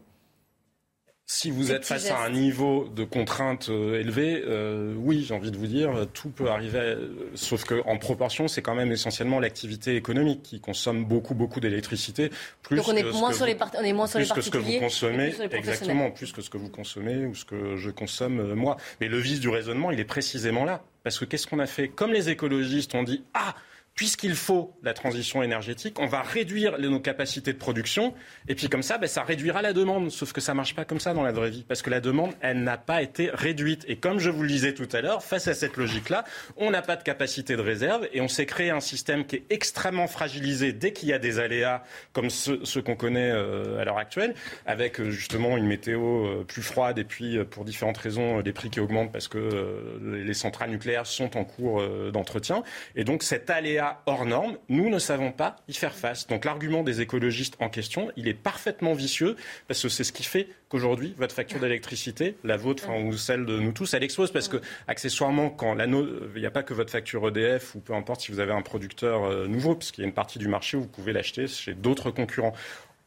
Si vous êtes face à un niveau de contrainte euh, élevé, euh, oui, j'ai envie de vous dire, tout peut arriver, euh, sauf qu'en proportion, c'est quand même essentiellement l'activité économique qui consomme beaucoup, beaucoup d'électricité. Plus Donc on est, moins sur les on est moins sur les que ce que vous consommez, exactement, plus que ce que vous consommez ou ce que je consomme moi. Mais le vice du raisonnement, il est précisément là. Parce que qu'est-ce qu'on a fait? Comme les écologistes ont dit, ah, puisqu'il faut la transition énergétique, on va réduire nos capacités de production, et puis comme ça, ben, ça réduira la demande. Sauf que ça marche pas comme ça dans la vraie vie, parce que la demande, elle n'a pas été réduite. Et comme je vous le disais tout à l'heure, face à cette logique-là, on n'a pas de capacité de réserve, et on s'est créé un système qui est extrêmement fragilisé dès qu'il y a des aléas comme ceux, qu'on connaît euh, à l'heure actuelle, avec euh, justement une météo euh, plus froide, et puis pour différentes raisons, des prix qui augmentent parce que les centrales nucléaires sont en cours d'entretien. Et donc cet aléa hors norme, nous ne savons pas y faire face. Donc l'argument des écologistes en question, il est parfaitement vicieux, parce que c'est ce qui fait qu'aujourd'hui, votre facture d'électricité, la vôtre ou celle de nous tous, elle explose, parce que accessoirement, quand il n'y a pas que votre facture EDF, ou peu importe si vous avez un producteur euh, nouveau, puisqu'il y a une partie du marché où vous pouvez l'acheter chez d'autres concurrents.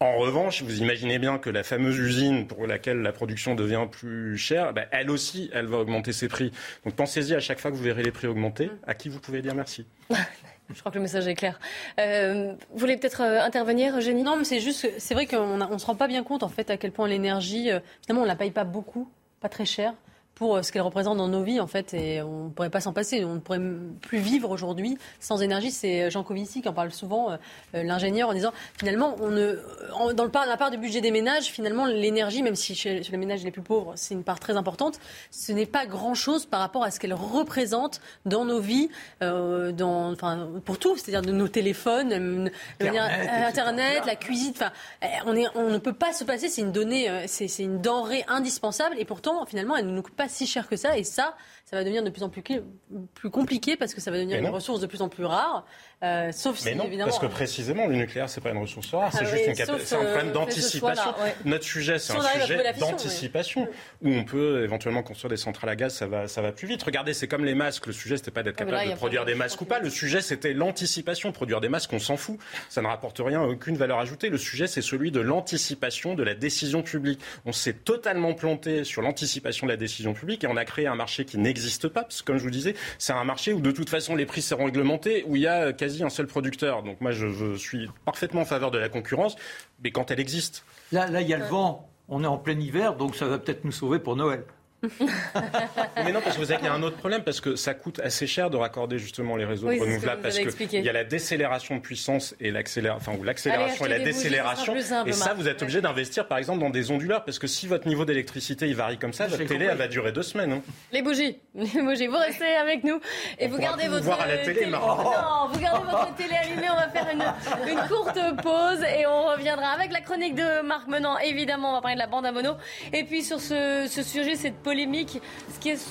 En revanche, vous imaginez bien que la fameuse usine pour laquelle la production devient plus chère, ben, elle aussi, elle va augmenter ses prix. Donc pensez-y à chaque fois que vous verrez les prix augmenter, à qui vous pouvez dire merci. Je crois que le message est clair. Euh, vous voulez peut-être euh, intervenir, Eugénie? Non, mais c'est juste, c'est vrai qu'on ne se rend pas bien compte en fait à quel point l'énergie, euh, finalement, on la paye pas beaucoup, pas très cher pour ce qu'elle représente dans nos vies, en fait, et on ne pourrait pas s'en passer. On ne pourrait plus vivre aujourd'hui sans énergie. C'est Jean Covici qui en parle souvent, l'ingénieur, en disant finalement, on ne, dans le part, la part du budget des ménages, finalement, l'énergie, même si chez, les ménages les plus pauvres, c'est une part très importante, ce n'est pas grand-chose par rapport à ce qu'elle représente dans nos vies, dans, enfin, pour tout, c'est-à-dire de nos téléphones, Internet, la cuisine. Enfin, on, est, on ne peut pas se passer. C'est une donnée, c'est une denrée indispensable. Et pourtant, finalement, elle ne nous coûte pas si cher que ça. Et ça, ça va devenir de plus en plus, plus compliqué parce que ça va devenir une ressource de plus en plus rare. Euh, sauf mais non, parce que précisément, le nucléaire, c'est pas une ressource rare, c'est ah juste une c'est un problème euh, d'anticipation. Notre sujet, c'est un sujet d'anticipation où on peut éventuellement construire des centrales à gaz, ça va, ça va plus vite. Regardez, c'est comme les masques. Le sujet, c'était pas d'être ah, capable de produire des masques ou pas. Le sujet, c'était l'anticipation. Produire des masques, on s'en fout. Ça ne rapporte rien, aucune valeur ajoutée. Le sujet, c'est celui de l'anticipation de la décision publique. On s'est totalement planté sur l'anticipation de la décision publique et on a créé un marché qui n'existe pas. Parce que, comme je vous disais, c'est un marché où de toute façon les prix seront réglementés, où il y a quasi un seul producteur. Donc moi, je, suis parfaitement en faveur de la concurrence, mais quand elle existe. Là, là, il y a le vent. On est en plein hiver, donc ça va peut-être nous sauver pour Noël. mais non, parce que vous avez un autre problème, parce que ça coûte assez cher de raccorder justement les réseaux renouvelables, parce qu'il y a la décélération de puissance et l'accélération, enfin, ou l'accélération et la décélération. et ça, vous êtes obligé d'investir, par exemple, dans des onduleurs, parce que si votre niveau d'électricité il varie comme ça, votre télé, elle va durer deux semaines. Hein. Les bougies, les bougies, vous restez avec nous et vous gardez votre voir à la télé. Non, vous gardez votre télé allumée. On va faire une, une, courte pause et on reviendra avec la chronique de Marc Menant. Évidemment, on va parler de la bande à mono. Et puis sur ce, ce sujet, cette polémique.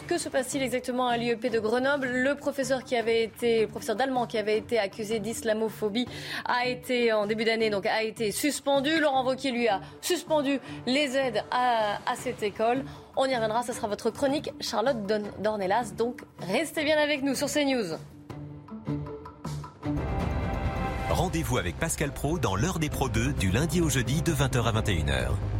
Que se passe-t-il exactement à l'IEP de Grenoble? Le professeur qui avait été, professeur d'allemand qui avait été accusé d'islamophobie a été en début d'année donc a été suspendu. Laurent Wauquiez lui a suspendu les aides à, à cette école. On y reviendra, ce sera votre chronique Charlotte Dornelas. Donc restez bien avec nous sur CNews. Rendez-vous avec Pascal Pro dans l'heure des Pro 2 du lundi au jeudi de 20h à 21h.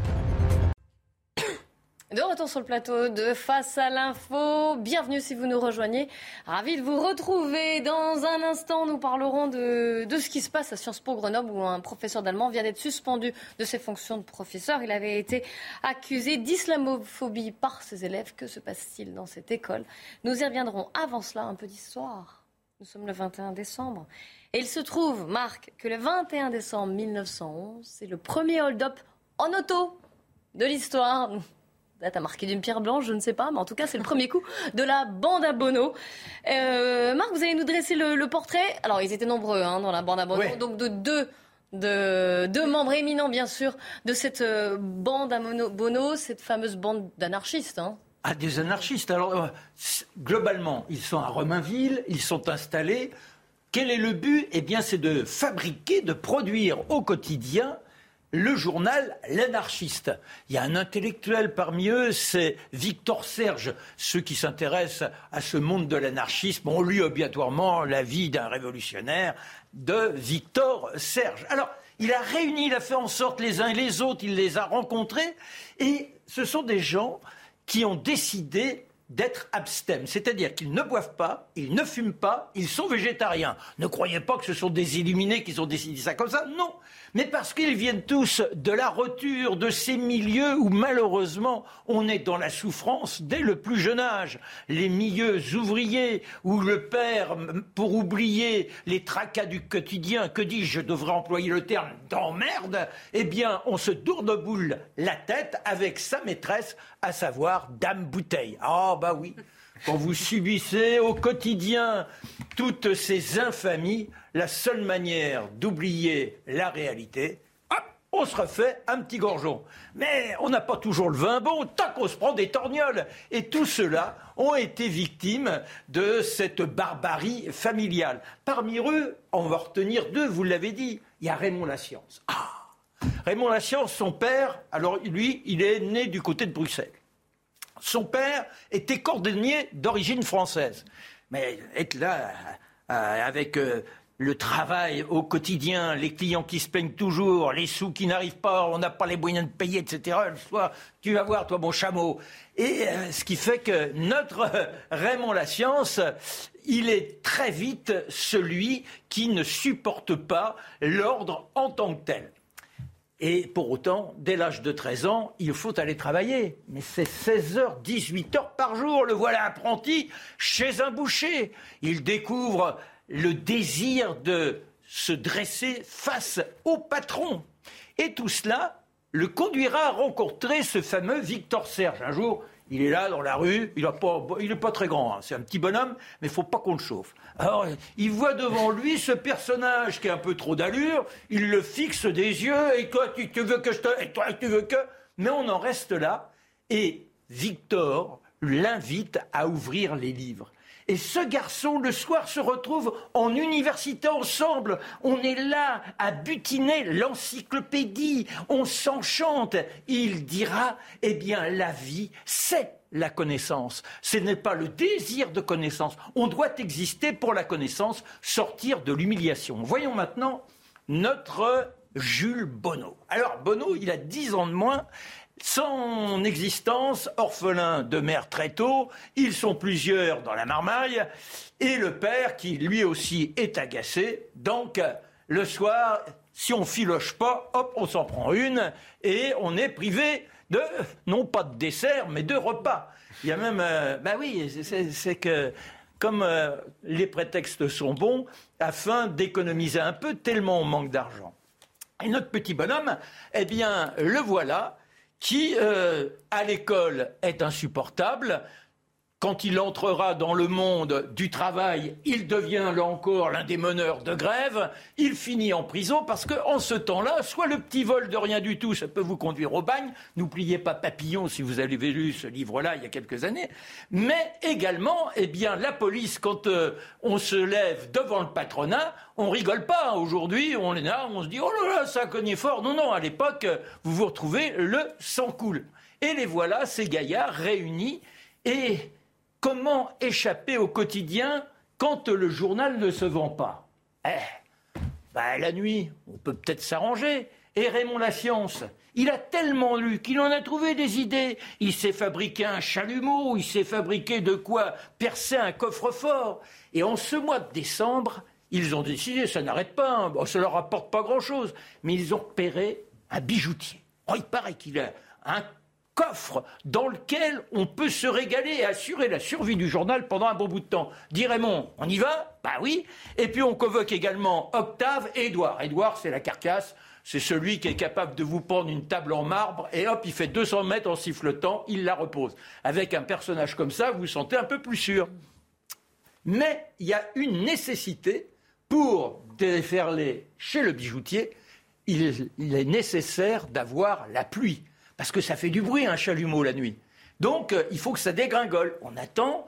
De retour sur le plateau de Face à l'info. Bienvenue si vous nous rejoignez. Ravi de vous retrouver. Dans un instant, nous parlerons de, de ce qui se passe à Sciences Po Grenoble où un professeur d'allemand vient d'être suspendu de ses fonctions de professeur. Il avait été accusé d'islamophobie par ses élèves. Que se passe-t-il dans cette école? Nous y reviendrons. Avant cela, un peu d'histoire. Nous sommes le 21 décembre. Et il se trouve, Marc, que le 21 décembre 1911, c'est le premier hold-up en auto de l'histoire date marqué d'une pierre blanche, je ne sais pas, mais en tout cas, c'est le premier coup de la bande à Bono. Euh, Marc, vous allez nous dresser le, portrait. Alors, ils étaient nombreux hein, dans la bande à Bono, donc de deux, de deux membres éminents, bien sûr, de cette euh, bande à Bono, cette fameuse bande d'anarchistes. Hein. Ah, des anarchistes. Alors, euh, globalement, ils sont à Romainville, ils sont installés. Quel est le but? Eh bien, c'est de fabriquer, de produire au quotidien le journal L'Anarchiste. Il y a un intellectuel parmi eux, c'est Victor Serge. Ceux qui s'intéressent à ce monde de l'anarchisme ont lu obligatoirement la vie d'un révolutionnaire de Victor Serge. Alors, il a réuni, il a fait en sorte les uns et les autres, il les a rencontrés, et ce sont des gens qui ont décidé d'être abstèmes, c'est-à-dire qu'ils ne boivent pas, ils ne fument pas, ils sont végétariens. Ne croyez pas que ce sont des illuminés qui ont décidé ça comme ça, non mais parce qu'ils viennent tous de la roture de ces milieux où malheureusement on est dans la souffrance dès le plus jeune âge. Les milieux ouvriers où le père, pour oublier les tracas du quotidien, que dis-je, je devrais employer le terme d'emmerde, eh bien on se boule la tête avec sa maîtresse, à savoir Dame Bouteille. Ah bah oui quand vous subissez au quotidien toutes ces infamies, la seule manière d'oublier la réalité, on se refait un petit gorgeon. Mais on n'a pas toujours le vin bon, tant qu'on se prend des torgnoles. Et tous ceux-là ont été victimes de cette barbarie familiale. Parmi eux, on va retenir deux, vous l'avez dit, il y a Raymond Lascience. Ah Raymond Lascience, son père, alors lui, il est né du côté de Bruxelles. Son père était cordonnier d'origine française. Mais être là euh, avec euh, le travail au quotidien, les clients qui se plaignent toujours, les sous qui n'arrivent pas, on n'a pas les moyens de payer, etc. Soit tu vas voir, toi, mon chameau. Et euh, ce qui fait que notre Raymond La Science, il est très vite celui qui ne supporte pas l'ordre en tant que tel. Et pour autant, dès l'âge de 13 ans, il faut aller travailler. Mais c'est 16 heures, 18 heures par jour. Le voilà apprenti chez un boucher. Il découvre le désir de se dresser face au patron. Et tout cela le conduira à rencontrer ce fameux Victor Serge. Un jour, il est là dans la rue, il n'est pas, très grand, hein. c'est un petit bonhomme, mais il faut pas qu'on le chauffe. Alors, il voit devant lui ce personnage qui a un peu trop d'allure, il le fixe des yeux, et toi, tu, tu veux que je te... Et toi, tu veux que... Mais on en reste là, et Victor l'invite à ouvrir les livres. Et ce garçon, le soir, se retrouve en université ensemble. On est là à butiner l'encyclopédie. On s'enchante. Il dira, eh bien, la vie, c'est la connaissance. Ce n'est pas le désir de connaissance. On doit exister pour la connaissance, sortir de l'humiliation. Voyons maintenant notre Jules Bonneau. Alors, Bonneau, il a dix ans de moins son existence, orphelin de mère très tôt, ils sont plusieurs dans la marmaille, et le père qui lui aussi est agacé. Donc, le soir, si on filoche pas, hop, on s'en prend une, et on est privé de, non pas de dessert, mais de repas. Il y a même, ben oui, c'est que comme euh, les prétextes sont bons, afin d'économiser un peu, tellement on manque d'argent. Et notre petit bonhomme, eh bien, le voilà, qui, euh, à l'école, est insupportable. Quand il entrera dans le monde du travail, il devient là encore l'un des meneurs de grève. Il finit en prison parce qu'en ce temps-là, soit le petit vol de rien du tout, ça peut vous conduire au bagne. N'oubliez pas Papillon si vous avez lu ce livre-là il y a quelques années. Mais également, eh bien, la police, quand euh, on se lève devant le patronat, on rigole pas. Aujourd'hui, on est là, on se dit oh là là, ça cogné fort. Non, non, à l'époque, vous vous retrouvez le sang coule. Et les voilà, ces gaillards réunis et Comment échapper au quotidien quand le journal ne se vend pas? Eh, bah, la nuit, on peut peut-être s'arranger. Et Raymond La Science, il a tellement lu qu'il en a trouvé des idées. Il s'est fabriqué un chalumeau, il s'est fabriqué de quoi percer un coffre-fort. Et en ce mois de décembre, ils ont décidé, ça n'arrête pas, hein. bon, ça leur apporte pas grand-chose, mais ils ont repéré un bijoutier. Oh, il paraît qu'il a un coffre dans lequel on peut se régaler et assurer la survie du journal pendant un bon bout de temps. Dit Raymond, on y va? Bah oui. Et puis on convoque également Octave et Édouard. Édouard, c'est la carcasse. C'est celui qui est capable de vous prendre une table en marbre et hop, il fait 200 mètres en sifflotant, il la repose. Avec un personnage comme ça, vous vous sentez un peu plus sûr. Mais il y a une nécessité pour déferler chez le bijoutier. il est nécessaire d'avoir la pluie parce que ça fait du bruit un chalumeau la nuit. Donc euh, il faut que ça dégringole. On attend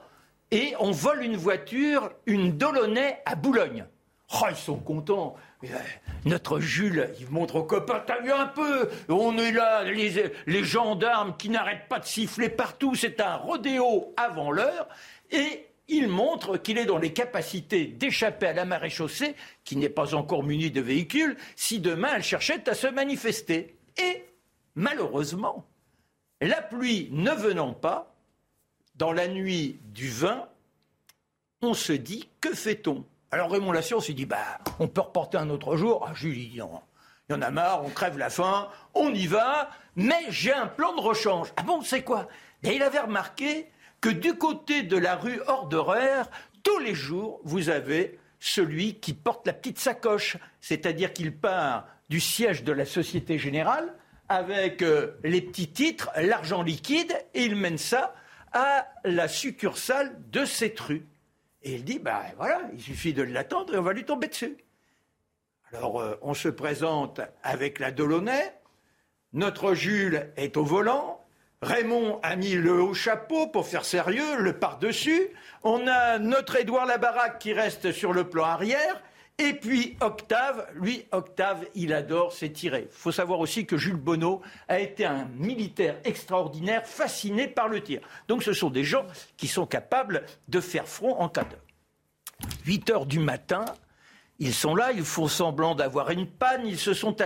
et on vole une voiture, une Dolonnet à Boulogne. Oh, ils sont contents. Euh, notre Jules, il montre aux copains, t'as vu un peu, on est là, les, les gendarmes qui n'arrêtent pas de siffler partout, c'est un rodéo avant l'heure, et il montre qu'il est dans les capacités d'échapper à la marée chaussée, qui n'est pas encore munie de véhicules, si demain elle cherchait à se manifester. Et Malheureusement, la pluie ne venant pas, dans la nuit du 20, on se dit que fait-on? Alors Raymond Lassion s'est dit bah, on peut reporter un autre jour. Ah, Julie, il y en a marre, on crève la faim, on y va, mais j'ai un plan de rechange. Ah bon, c'est quoi? Et il avait remarqué que du côté de la rue hors d'horaire, tous les jours, vous avez celui qui porte la petite sacoche, c'est-à-dire qu'il part du siège de la Société Générale avec euh, les petits titres, l'argent liquide, et il mène ça à la succursale de cette rue. Et il dit, ben voilà, il suffit de l'attendre et on va lui tomber dessus. Alors euh, on se présente avec la Delaunay, notre Jules est au volant, Raymond a mis le haut chapeau pour faire sérieux, le par-dessus, on a notre Édouard Labaraque qui reste sur le plan arrière, et puis Octave, lui, Octave, il adore s'étirer. Il faut savoir aussi que Jules Bonneau a été un militaire extraordinaire, fasciné par le tir. Donc ce sont des gens qui sont capables de faire front en cas d'heure. 8 heures du matin, ils sont là, ils font semblant d'avoir une panne, ils se sont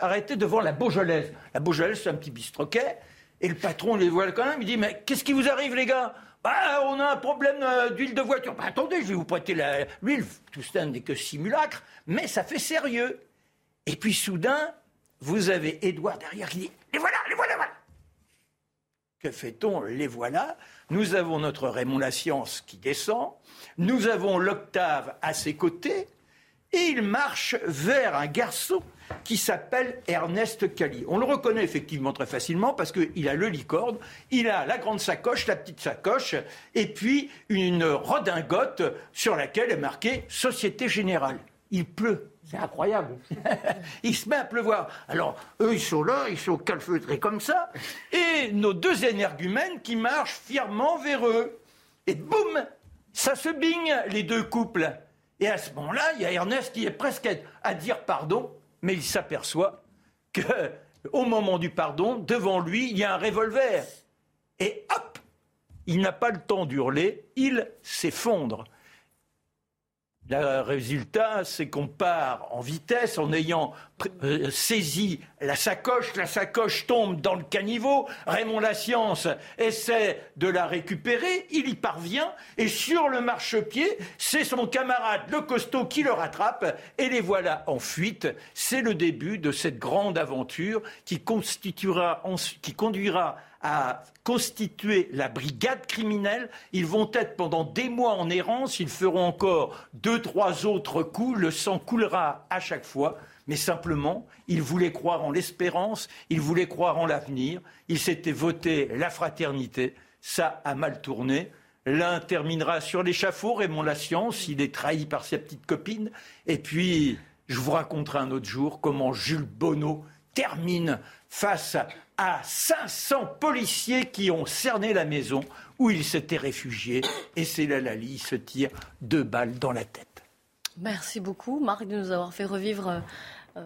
arrêtés devant la Beaujolaise. La Beaujolaise, c'est un petit bistroquet. Et le patron les voit quand même, il dit Mais qu'est-ce qui vous arrive, les gars? Bah, on a un problème euh, d'huile de voiture. Bah, attendez, je vais vous prêter l'huile. Tout ça n'est que simulacre, mais ça fait sérieux. Et puis soudain, vous avez Édouard derrière qui dit Les voilà, les voilà, voilà Que fait-on? Les voilà. Nous avons notre Raymond Science qui descend. Nous avons l'octave à ses côtés. Et il marche vers un garçon qui s'appelle Ernest Cali. On le reconnaît effectivement très facilement parce qu'il a le licorne, il a la grande sacoche, la petite sacoche, et puis une redingote sur laquelle est marqué Société Générale. Il pleut. C'est incroyable. il se met à pleuvoir. Alors, eux, ils sont là, ils sont calfeutrés comme ça. Et nos deux énergumènes qui marchent fièrement vers eux. Et boum, ça se bigne, les deux couples. Et à ce moment-là, il y a Ernest qui est presque à dire pardon mais il s'aperçoit que, au moment du pardon, devant lui, il y a un revolver. Et hop, il n'a pas le temps d'hurler, il s'effondre. Le résultat, c'est qu'on part en vitesse en ayant euh, saisi la sacoche. La sacoche tombe dans le caniveau. Raymond Science essaie de la récupérer. Il y parvient. Et sur le marchepied, c'est son camarade, le costaud, qui le rattrape. Et les voilà en fuite. C'est le début de cette grande aventure qui, constituera, qui conduira à constituer la brigade criminelle. Ils vont être pendant des mois en errance. Ils feront encore deux, trois autres coups. Le sang coulera à chaque fois. Mais simplement, ils voulaient croire en l'espérance, ils voulaient croire en l'avenir. Ils s'étaient voté la fraternité. Ça a mal tourné. L'un terminera sur l'échafaud, Raymond La Science, il est trahi par sa petite copine. Et puis, je vous raconterai un autre jour comment Jules Bonneau termine face à 500 policiers qui ont cerné la maison où il s'était réfugié. Et c'est là, Lali se tire deux balles dans la tête. Merci beaucoup, Marc, de nous avoir fait revivre euh,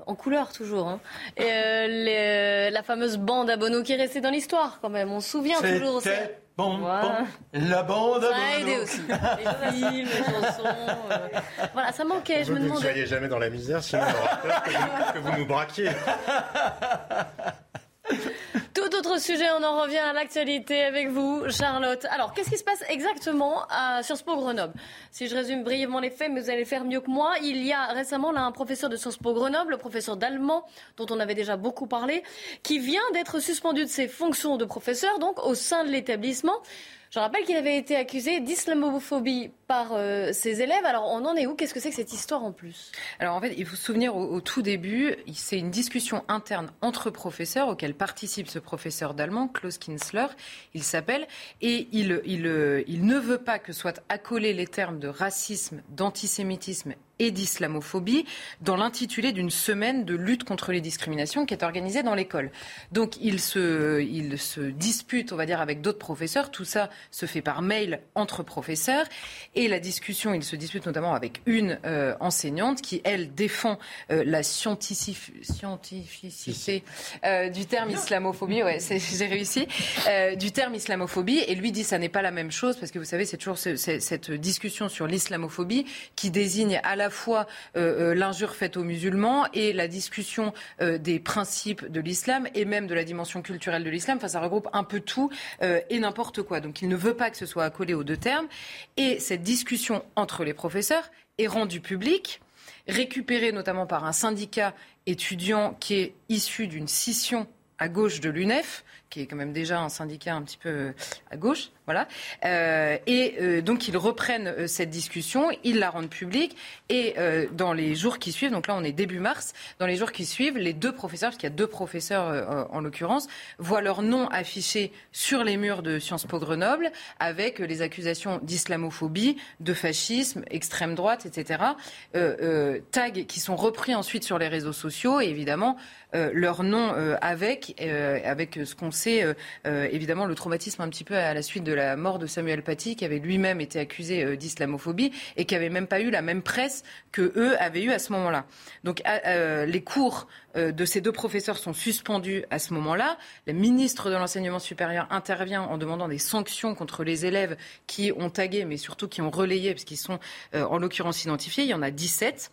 en couleur toujours. Hein. Et euh, la fameuse bande à Bono qui est restée dans l'histoire quand même. On se souvient toujours. C'était bon, la bande à Bono. Ça a aidé aussi. Les films, les chansons. Euh, voilà, ça manquait. je me demandais. Vous ne soyez jamais dans la misère, sinon on que vous nous braquiez. Tout autre sujet, on en revient à l'actualité avec vous, Charlotte. Alors, qu'est-ce qui se passe exactement à Sciences Po Grenoble? Si je résume brièvement les faits, mais vous allez faire mieux que moi, il y a récemment là un professeur de Sciences Po Grenoble, le professeur d'allemand, dont on avait déjà beaucoup parlé, qui vient d'être suspendu de ses fonctions de professeur, donc au sein de l'établissement. Je rappelle qu'il avait été accusé d'islamophobie par euh, ses élèves. Alors, on en est où? Qu'est-ce que c'est que cette histoire en plus? Alors, en fait, il faut se souvenir au, tout début, c'est une discussion interne entre professeurs auquel participe ce professeur d'allemand, Klaus Kinsler, il s'appelle, et il, il, il ne veut pas que soient accolés les termes de racisme, d'antisémitisme et d'islamophobie dans l'intitulé d'une semaine de lutte contre les discriminations qui est organisée dans l'école. Donc il se, dispute, on va dire, avec d'autres professeurs. Tout ça se fait par mail entre professeurs. Et la discussion, il se dispute notamment avec une euh, enseignante qui, elle, défend euh, la scientificité euh, du terme islamophobie. Ouais, j'ai réussi. du terme islamophobie. Et lui dit ça n'est pas la même chose parce que vous savez, c'est toujours cette discussion sur l'islamophobie qui désigne à la fois euh, euh, l'injure faite aux musulmans et la discussion euh, des principes de l'islam et même de la dimension culturelle de l'islam. Enfin, ça regroupe un peu tout et n'importe quoi. Donc, il ne veut pas que ce soit accolé aux deux termes. Et cette discussion entre les professeurs est rendue publique récupérée notamment par un syndicat étudiant qui est issu d'une scission à gauche de l'UNEF, qui est quand même déjà un syndicat un petit peu à gauche, voilà. Euh, et euh, donc ils reprennent euh, cette discussion, ils la rendent publique et dans les jours qui suivent, donc là on est début mars, dans les jours qui suivent, les deux professeurs, parce qu'il y a deux professeurs en l'occurrence, voient leur nom affiché sur les murs de Sciences Po Grenoble avec les accusations d'islamophobie, de fascisme, extrême droite, etc. tags qui sont repris ensuite sur les réseaux sociaux et évidemment leur nom avec, avec ce qu'on sait, évidemment le traumatisme un petit peu à la suite de la mort de Samuel Paty, qui avait lui-même été accusé euh, d'islamophobie et qui avait même pas eu la même presse que eux avaient eu à ce moment-là. Donc euh, les cours euh, de ces deux professeurs sont suspendus à ce moment-là. Le ministre de l'enseignement supérieur intervient en demandant des sanctions contre les élèves qui ont tagué, mais surtout qui ont relayé, parce qu'ils sont en l'occurrence identifiés. Il y en a 17.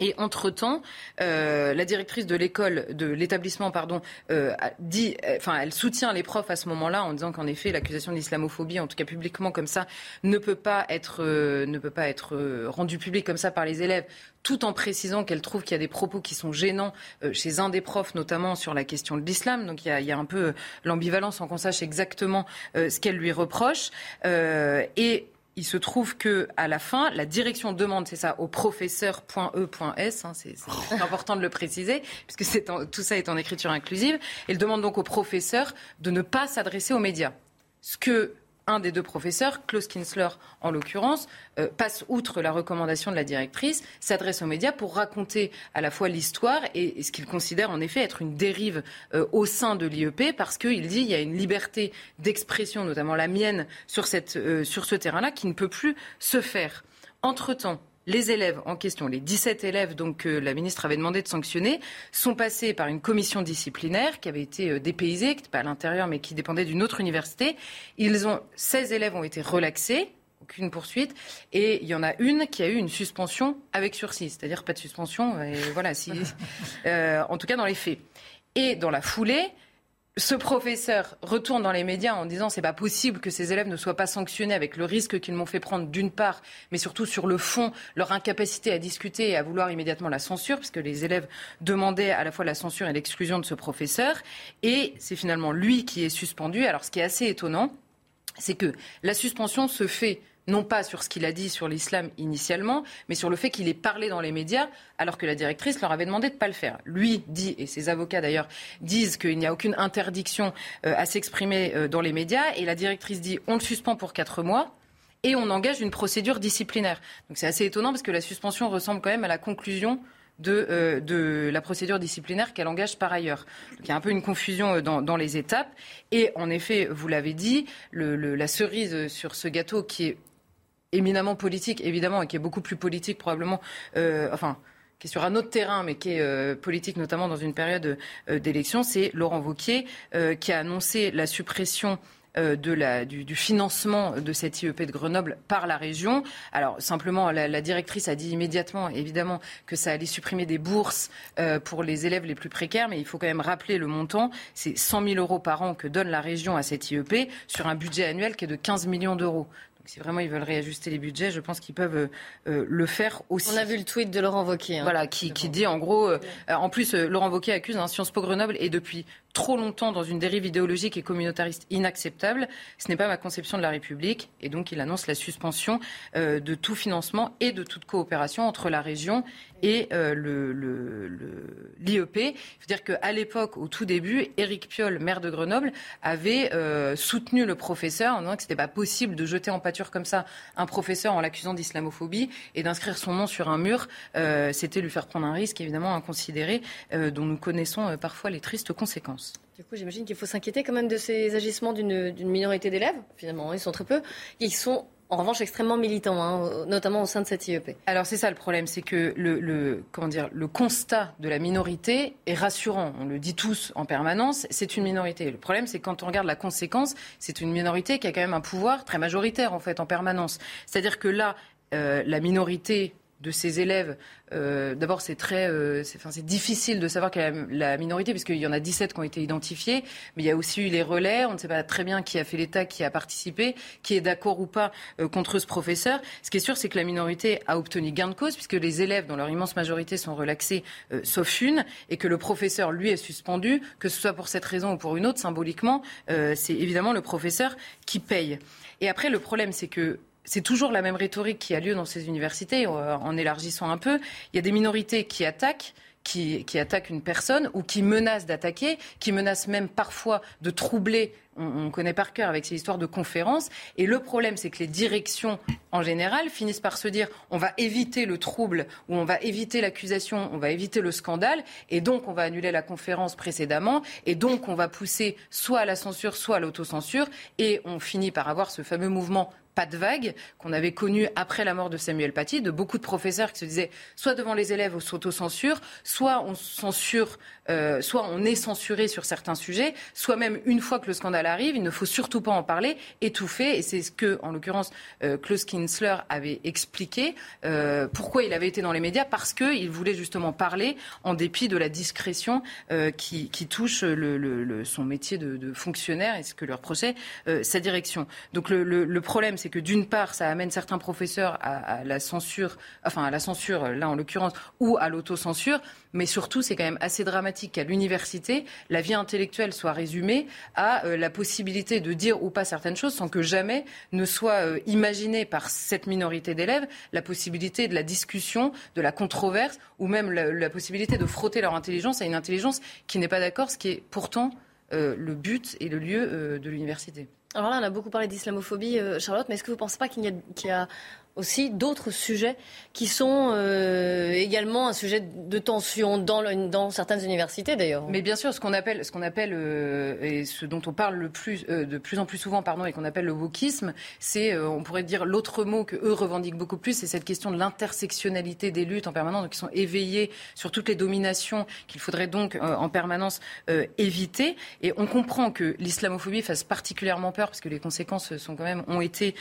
Et entre-temps, euh, la directrice de l'école, de l'établissement, pardon, euh, dit, euh, enfin, elle soutient les profs à ce moment-là en disant qu'en effet, l'accusation d'islamophobie, en tout cas publiquement comme ça, ne peut pas être, ne peut pas être rendue publique comme ça par les élèves, tout en précisant qu'elle trouve qu'il y a des propos qui sont gênants chez un des profs, notamment sur la question de l'islam. Donc il y, a, y a, un peu l'ambivalence sans qu'on sache exactement ce qu'elle lui reproche. et il se trouve que à la fin, la direction demande, c'est ça, au professeur.e.s, hein, c'est important de le préciser, puisque tout ça est en écriture inclusive. Elle demande donc au professeur de ne pas s'adresser aux médias. Ce que un des deux professeurs, Klaus Kinsler en l'occurrence, euh, passe outre la recommandation de la directrice, s'adresse aux médias pour raconter à la fois l'histoire et, ce qu'il considère en effet être une dérive euh, au sein de l'IEP, parce qu'il dit qu'il y a une liberté d'expression, notamment la mienne, sur, euh, sur ce terrain-là, qui ne peut plus se faire. Entre-temps, les élèves en question, les 17 élèves donc, que la ministre avait demandé de sanctionner, sont passés par une commission disciplinaire qui avait été euh, dépaysée, qui n'était pas à l'intérieur mais qui dépendait d'une autre université. Ils ont, 16 élèves ont été relaxés aucune poursuite. Et il y en a une qui a eu une suspension avec sursis, c'est-à-dire pas de suspension, voilà, euh, en tout cas dans les faits. Et dans la foulée, ce professeur retourne dans les médias en disant c'est pas possible que ces élèves ne soient pas sanctionnés avec le risque qu'ils m'ont fait prendre d'une part, mais surtout sur le fond, leur incapacité à discuter et à vouloir immédiatement la censure, puisque les élèves demandaient à la fois la censure et l'exclusion de ce professeur. Et c'est finalement lui qui est suspendu. Alors ce qui est assez étonnant, c'est que la suspension se fait non pas sur ce qu'il a dit sur l'islam initialement, mais sur le fait qu'il ait parlé dans les médias, alors que la directrice leur avait demandé de ne pas le faire. Lui dit, et ses avocats d'ailleurs, disent qu'il n'y a aucune interdiction euh, à s'exprimer euh, dans les médias, et la directrice dit on le suspend pour quatre mois. Et on engage une procédure disciplinaire. Donc c'est assez étonnant parce que la suspension ressemble quand même à la conclusion de, euh, de, la procédure disciplinaire qu'elle engage par ailleurs. il y a un peu une confusion dans, les étapes. Et en effet, vous l'avez dit, la cerise sur ce gâteau qui est éminemment politique, évidemment, et qui est beaucoup plus politique probablement, euh, enfin, qui est sur un autre terrain, mais qui est euh, politique, notamment dans une période euh, d'élection, c'est Laurent Wauquiez, qui a annoncé la suppression du, financement de cette IEP de Grenoble par la région. Alors simplement, la, directrice a dit immédiatement, évidemment, que ça allait supprimer des bourses pour les élèves les plus précaires, mais il faut quand même rappeler le montant. C'est 100 000 euros par an que donne la région à cette IEP sur un budget annuel qui est de 15 millions d'euros si vraiment ils veulent réajuster les budgets, je pense qu'ils peuvent euh, le faire aussi. On a vu le tweet de Laurent Wauquiez. Hein. voilà, qui, dit en gros, en plus, Laurent Wauquiez accuse un Sciences Po Grenoble et depuis trop longtemps dans une dérive idéologique et communautariste inacceptable. Ce n'est pas ma conception de la République. Et donc, il annonce la suspension euh, de tout financement et de toute coopération entre la région et euh, l'IEP. Il faut dire qu'à l'époque, au tout début, Éric Piolle, maire de Grenoble, avait euh, soutenu le professeur en disant que ce n'était pas possible de jeter en pâture comme ça un professeur en l'accusant d'islamophobie et d'inscrire son nom sur un mur. C'était lui faire prendre un risque, évidemment, inconsidéré, dont nous connaissons parfois les tristes conséquences. Du coup, j'imagine qu'il faut s'inquiéter quand même de ces agissements d'une minorité d'élèves. Finalement, ils sont très peu. Ils sont en revanche extrêmement militants, hein, notamment au sein de cette IEP. Alors c'est ça le problème, c'est que le, comment dire, le constat de la minorité est rassurant. On le dit tous en permanence, c'est une minorité. Le problème, c'est quand on regarde la conséquence, c'est une minorité qui a quand même un pouvoir très majoritaire en fait en permanence. C'est-à-dire que là, euh, la minorité de ces élèves, euh, d'abord c'est très, euh, c'est difficile de savoir quelle est la, minorité puisqu'il y en a 17 qui ont été identifiés, mais il y a aussi eu les relais. On ne sait pas très bien qui a fait l'État, qui a participé, qui est d'accord ou pas euh, contre ce professeur. Ce qui est sûr, c'est que la minorité a obtenu gain de cause puisque les élèves, dans leur immense majorité, sont relaxés, sauf une, et que le professeur lui est suspendu, que ce soit pour cette raison ou pour une autre, symboliquement, c'est évidemment le professeur qui paye. Et après, le problème, c'est que c'est toujours la même rhétorique qui a lieu dans ces universités, euh, en élargissant un peu. Il y a des minorités qui attaquent. Qui, attaquent une personne ou qui menacent d'attaquer, qui menacent même parfois de troubler on, connaît par cœur avec ces histoires de conférences. Et le problème, c'est que les directions, en général, finissent par se dire on va éviter le trouble ou on va éviter l'accusation, on va éviter le scandale, et donc on va annuler la conférence précédemment, et donc on va pousser soit à la censure, soit à l'autocensure, et on finit par avoir ce fameux mouvement pas de vague qu'on avait connu après la mort de Samuel Paty, de beaucoup de professeurs qui se disaient soit devant les élèves on s'auto-censure, soit on censure, euh, soit on est censuré sur certains sujets, soit même une fois que le scandale arrive, il ne faut surtout pas en parler, étouffer. Et c'est ce que, en l'occurrence, euh, Klaus Kinsler avait expliqué. Euh, pourquoi il avait été dans les médias Parce qu'il voulait justement parler en dépit de la discrétion euh, qui, touche son métier de, fonctionnaire et ce que leur procès sa direction. Donc le, problème, c'est que d'une part, ça amène certains professeurs à, la censure, enfin à la censure, là en l'occurrence, ou à l'autocensure, mais surtout, c'est quand même assez dramatique qu'à l'université, la vie intellectuelle soit résumée à la possibilité de dire ou pas certaines choses sans que jamais ne soit imaginée par cette minorité d'élèves la possibilité de la discussion, de la controverse, ou même la, possibilité de frotter leur intelligence à une intelligence qui n'est pas d'accord, ce qui est pourtant euh, le but et le lieu euh, de l'université. Alors là, on a beaucoup parlé d'islamophobie, euh, Charlotte, mais est-ce que vous ne pensez pas qu'il y, a aussi d'autres sujets qui sont euh, également un sujet de tension dans, certaines universités d'ailleurs. Mais bien sûr, ce qu'on appelle, ce qu'on appelle euh, et ce dont on parle le plus, euh, de plus en plus souvent, pardon, et qu'on appelle le wokisme, c'est, on pourrait dire l'autre mot que eux revendiquent beaucoup plus, c'est cette question de l'intersectionnalité des luttes en permanence, donc qui sont éveillées sur toutes les dominations qu'il faudrait donc en permanence éviter. Et on comprend que l'islamophobie fasse particulièrement peur parce que les conséquences sont quand même ont été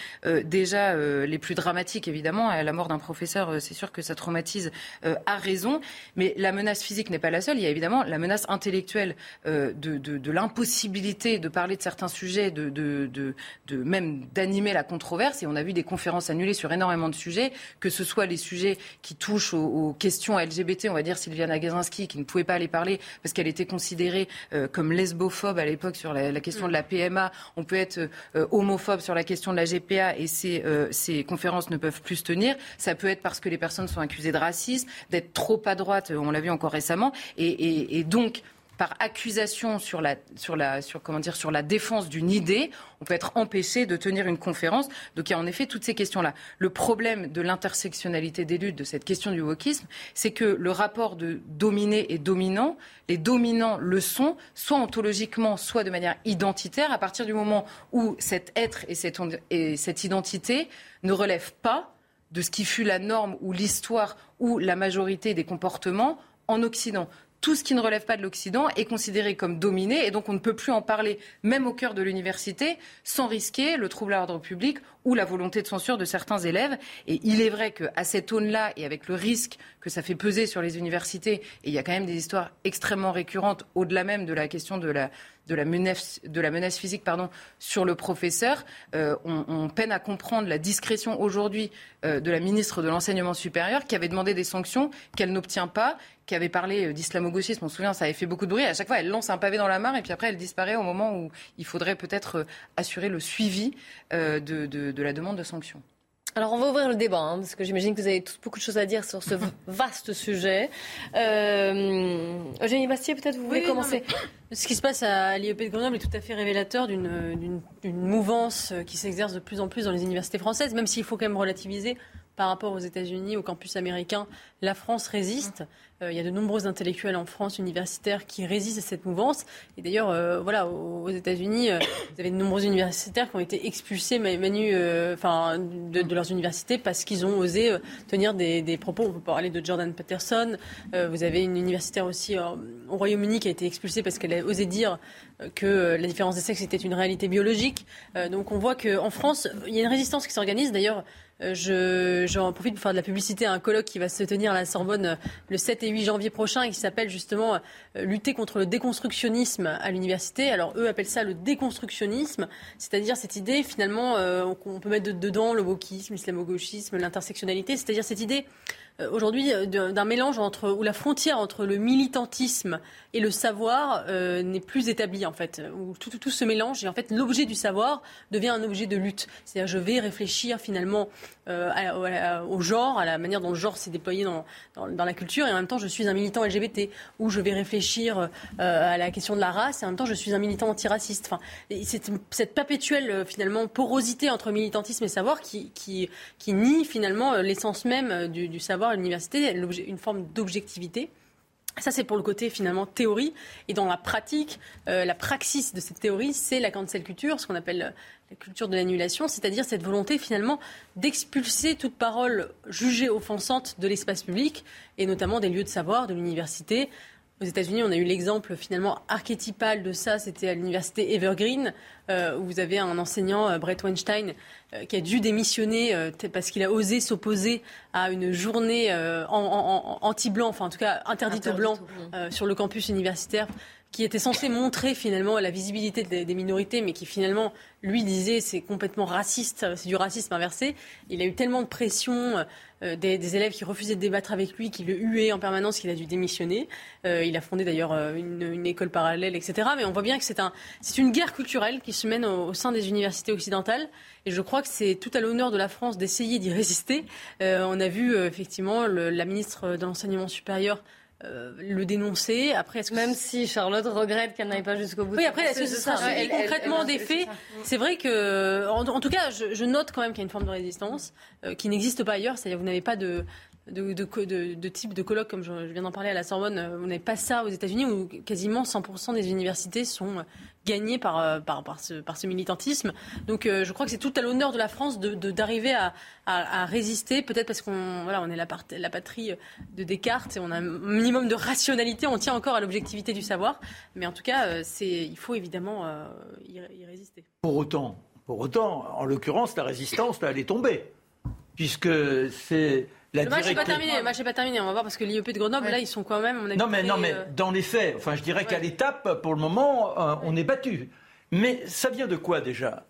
déjà les plus dramatiques évidemment. La mort d'un professeur, euh, c'est sûr que ça traumatise euh, à raison. Mais la menace physique n'est pas la seule. Il y a évidemment la menace intellectuelle euh, de, l'impossibilité de parler de certains sujets, de, de même d'animer la controverse. Et on a vu des conférences annulées sur énormément de sujets, que ce soit les sujets qui touchent aux, questions LGBT, on va dire Sylviana Gazinski, qui ne pouvait pas aller parler parce qu'elle était considérée comme lesbophobe à l'époque sur la, question de la PMA. On peut être homophobe sur la question de la GPA et ces, ces conférences ne peuvent plus se tenir. Ça peut être parce que les personnes sont accusées de racisme, d'être trop à droite, on l'a vu encore récemment. Et, donc, par accusation sur la, sur comment dire, sur la défense d'une idée, on peut être empêché de tenir une conférence. Donc il y a en effet toutes ces questions-là. Le problème de l'intersectionnalité des luttes, de cette question du wokisme, c'est que le rapport de dominé et dominant, les dominants le sont, soit ontologiquement, soit de manière identitaire, à partir du moment où cet être et cette, et cette identité ne relève pas de ce qui fut la norme ou l'histoire ou la majorité des comportements en Occident tout ce qui ne relève pas de l'Occident est considéré comme dominé et donc on ne peut plus en parler, même au cœur de l'université, sans risquer le trouble à l'ordre public ou la volonté de censure de certains élèves. Et il est vrai qu'à cette aune-là et avec le risque que ça fait peser sur les universités, il y a quand même des histoires extrêmement récurrentes au-delà même de la question de la de la menace, physique pardon, sur le professeur. Euh, on, peine à comprendre la discrétion aujourd'hui euh, de la ministre de l'Enseignement supérieur qui avait demandé des sanctions qu'elle n'obtient pas qui avait parlé euh, d'islamo-gauchisme, on se souvient, ça avait fait beaucoup de bruit. À chaque fois, elle lance un pavé dans la mare et puis après, elle disparaît au moment où il faudrait peut-être assurer le suivi de, de la demande de sanctions. Alors on va ouvrir le débat, hein, parce que j'imagine que vous avez tous beaucoup de choses à dire sur ce vaste sujet. Euh, Eugénie Bastier, peut-être vous voulez commencer Ce qui se passe à l'IEP de Grenoble est tout à fait révélateur d'une mouvance qui s'exerce de plus en plus dans les universités françaises, même s'il faut quand même relativiser par rapport aux États-Unis, au campus américain, la France résiste. Euh, il y a de nombreux intellectuels en France universitaires qui résistent à cette mouvance. Et d'ailleurs, euh, voilà, aux, États-Unis, euh, vous avez de nombreux universitaires qui ont été expulsés, Manu, enfin, de, leurs universités parce qu'ils ont osé tenir des, propos. On peut parler de Jordan Peterson. vous avez une universitaire aussi au Royaume-Uni qui a été expulsée parce qu'elle a osé dire que la différence des sexes était une réalité biologique. donc on voit qu'en France, il y a une résistance qui s'organise. D'ailleurs, je, j'en profite pour faire de la publicité à un colloque qui va se tenir à la Sorbonne le 7 et 8 janvier prochain et qui s'appelle justement euh, Lutter contre le déconstructionnisme à l'université. Alors eux appellent ça le déconstructionnisme, c'est-à-dire cette idée finalement euh, qu'on peut mettre dedans le wokisme, l'islamo-gauchisme, l'intersectionnalité, c'est-à-dire cette idée euh, aujourd'hui euh, d'un mélange entre où la frontière entre le militantisme et le savoir euh, n'est plus établie en fait, où tout, tout, tout, se mélange et en fait l'objet du savoir devient un objet de lutte. C'est-à-dire je vais réfléchir finalement au genre, à la manière dont le genre s'est déployé dans, dans, la culture et en même temps je suis un militant LGBT ou je vais réfléchir à la question de la race et en même temps je suis un militant antiraciste. Enfin, c'est cette perpétuelle finalement porosité entre militantisme et savoir qui, qui, qui nie finalement l'essence même du, savoir à l'université, une forme d'objectivité. Ça, c'est pour le côté finalement théorie. Et dans la pratique, euh, la praxis de cette théorie, c'est la cancel culture, ce qu'on appelle euh, la culture de l'annulation, c'est-à-dire cette volonté finalement d'expulser toute parole jugée offensante de l'espace public, et notamment des lieux de savoir, de l'université. Aux États-Unis, on a eu l'exemple finalement archétypal de ça, c'était à l'université Evergreen, euh, où vous avez un enseignant, euh, Brett Weinstein, euh, qui a dû démissionner parce qu'il a osé s'opposer à une journée anti-blanc, enfin en tout cas interdite aux blancs, sur le campus universitaire qui était censé montrer finalement la visibilité des, minorités, mais qui finalement, lui disait, c'est complètement raciste, c'est du racisme inversé. Il a eu tellement de pression euh, des, élèves qui refusaient de débattre avec lui, qui le huaient en permanence, qu'il a dû démissionner. Euh, il a fondé d'ailleurs euh, une, école parallèle, etc. Mais on voit bien que c'est un, une guerre culturelle qui se mène au, sein des universités occidentales. Et je crois que c'est tout à l'honneur de la France d'essayer d'y résister. on a vu effectivement la ministre de l'enseignement supérieur euh, le dénoncer. Après, même si Charlotte regrette qu'elle n'aille pas jusqu'au bout. Oui, après, est-ce que ce sera concrètement des faits C'est vrai que, en, tout cas, je, note quand même qu'il y a une forme de résistance euh, qui n'existe pas ailleurs. C'est-à-dire, vous n'avez pas de de, type de colloque, comme je, viens d'en parler à la Sorbonne, euh, on n'avez pas ça aux États-Unis où quasiment 100% des universités sont gagnées par, euh, par, ce, militantisme. Donc euh, je crois que c'est tout à l'honneur de la France d'arriver à, à, résister, peut-être parce qu'on voilà, on est la, patrie de Descartes et on a un minimum de rationalité, on tient encore à l'objectivité du savoir. Mais en tout cas, il faut évidemment y, y, résister. Pour autant, pour autant, en l'occurrence, la résistance, là, elle est tombée. Puisque c'est le match n'est pas terminé. match pas terminé. On va voir parce que l'IEP de Grenoble, là, ils sont quand même. non, mais, non, mais euh, dans les faits, enfin, je dirais qu'à l'étape, pour le moment, euh, on est battu. Mais ça vient de quoi déjà?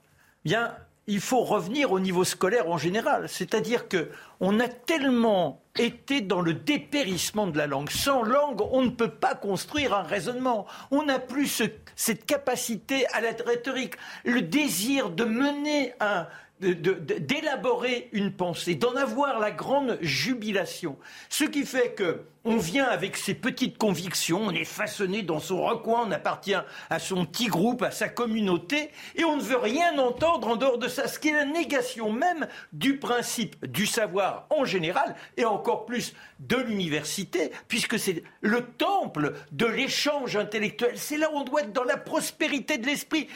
Bien, il faut revenir au niveau scolaire en général. C'est-à-dire que on a tellement été dans le dépérissement de la langue. Sans langue, on ne peut pas construire un raisonnement. On n'a plus cette capacité à la rhétorique, le désir de mener un, d'élaborer une pensée, d'en avoir la grande jubilation. Ce qui fait que on vient avec ses petites convictions, on est façonné dans son recoin, on appartient à son petit groupe, à sa communauté, et on ne veut rien entendre en dehors de ça, ce qui est la négation même du principe du savoir en général, et encore plus de l'université, puisque c'est le temple de l'échange intellectuel. C'est là où on doit être dans la prospérité de l'esprit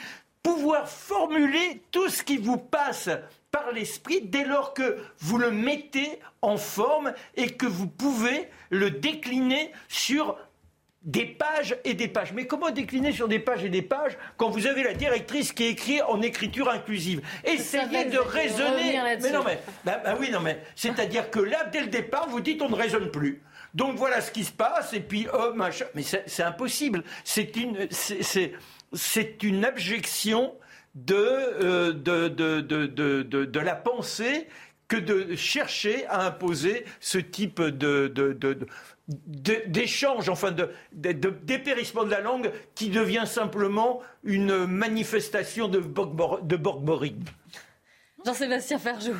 pouvoir formuler tout ce qui vous passe par l'esprit dès lors que vous le mettez en forme et que vous pouvez le décliner sur des pages et des pages. Mais comment décliner sur des pages et des pages quand vous avez la directrice qui écrit en écriture inclusive? Essayez de raisonner. Mais non, mais bah, bah oui, non, mais c'est-à-dire que là, dès le départ, vous dites on ne raisonne plus. Donc voilà ce qui se passe, et puis oh machin. Mais c'est impossible. C'est une, c'est c'est une abjection euh, de, de, la pensée que de chercher à imposer ce type d'échange, enfin de, dépérissement de la langue qui devient simplement une manifestation de, de Jean-Sébastien Ferjou.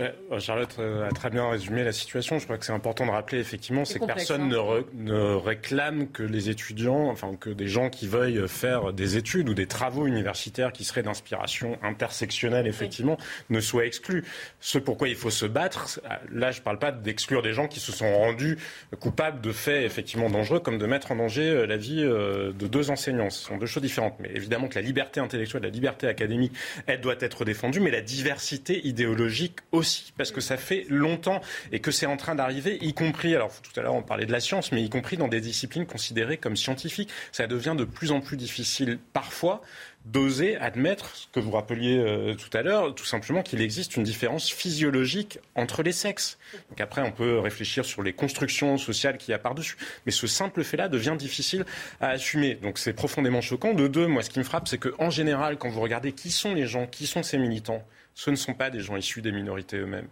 Euh, Charlotte euh, a très bien résumé la situation. Je crois que c'est important de rappeler effectivement, c'est que personne hein. ne, réclame que les étudiants, enfin que des gens qui veuillent faire des études ou des travaux universitaires qui seraient d'inspiration intersectionnelle effectivement ne soient exclus. Ce pourquoi il faut se battre, là je ne parle pas d'exclure des gens qui se sont rendus coupables de faits effectivement dangereux, comme de mettre en danger euh, la vie de deux enseignants. Ce sont deux choses différentes. Mais évidemment que la liberté intellectuelle, la liberté académique, elle doit être défendue, mais la diversité idéologique aussi parce que ça fait longtemps et que c'est en train d'arriver, y compris, alors tout à l'heure on parlait de la science, mais y compris dans des disciplines considérées comme scientifiques. Ça devient de plus en plus difficile parfois d'oser admettre ce que vous rappeliez euh, tout à l'heure, tout simplement qu'il existe une différence physiologique entre les sexes. Donc après, on peut réfléchir sur les constructions sociales qu'il y a par-dessus. Mais ce simple fait-là devient difficile à assumer. Donc c'est profondément choquant. De deux, moi, ce qui me frappe, c'est qu'en général, quand vous regardez qui sont les gens, qui sont ces militants, ce ne sont pas des gens issus des minorités eux-mêmes.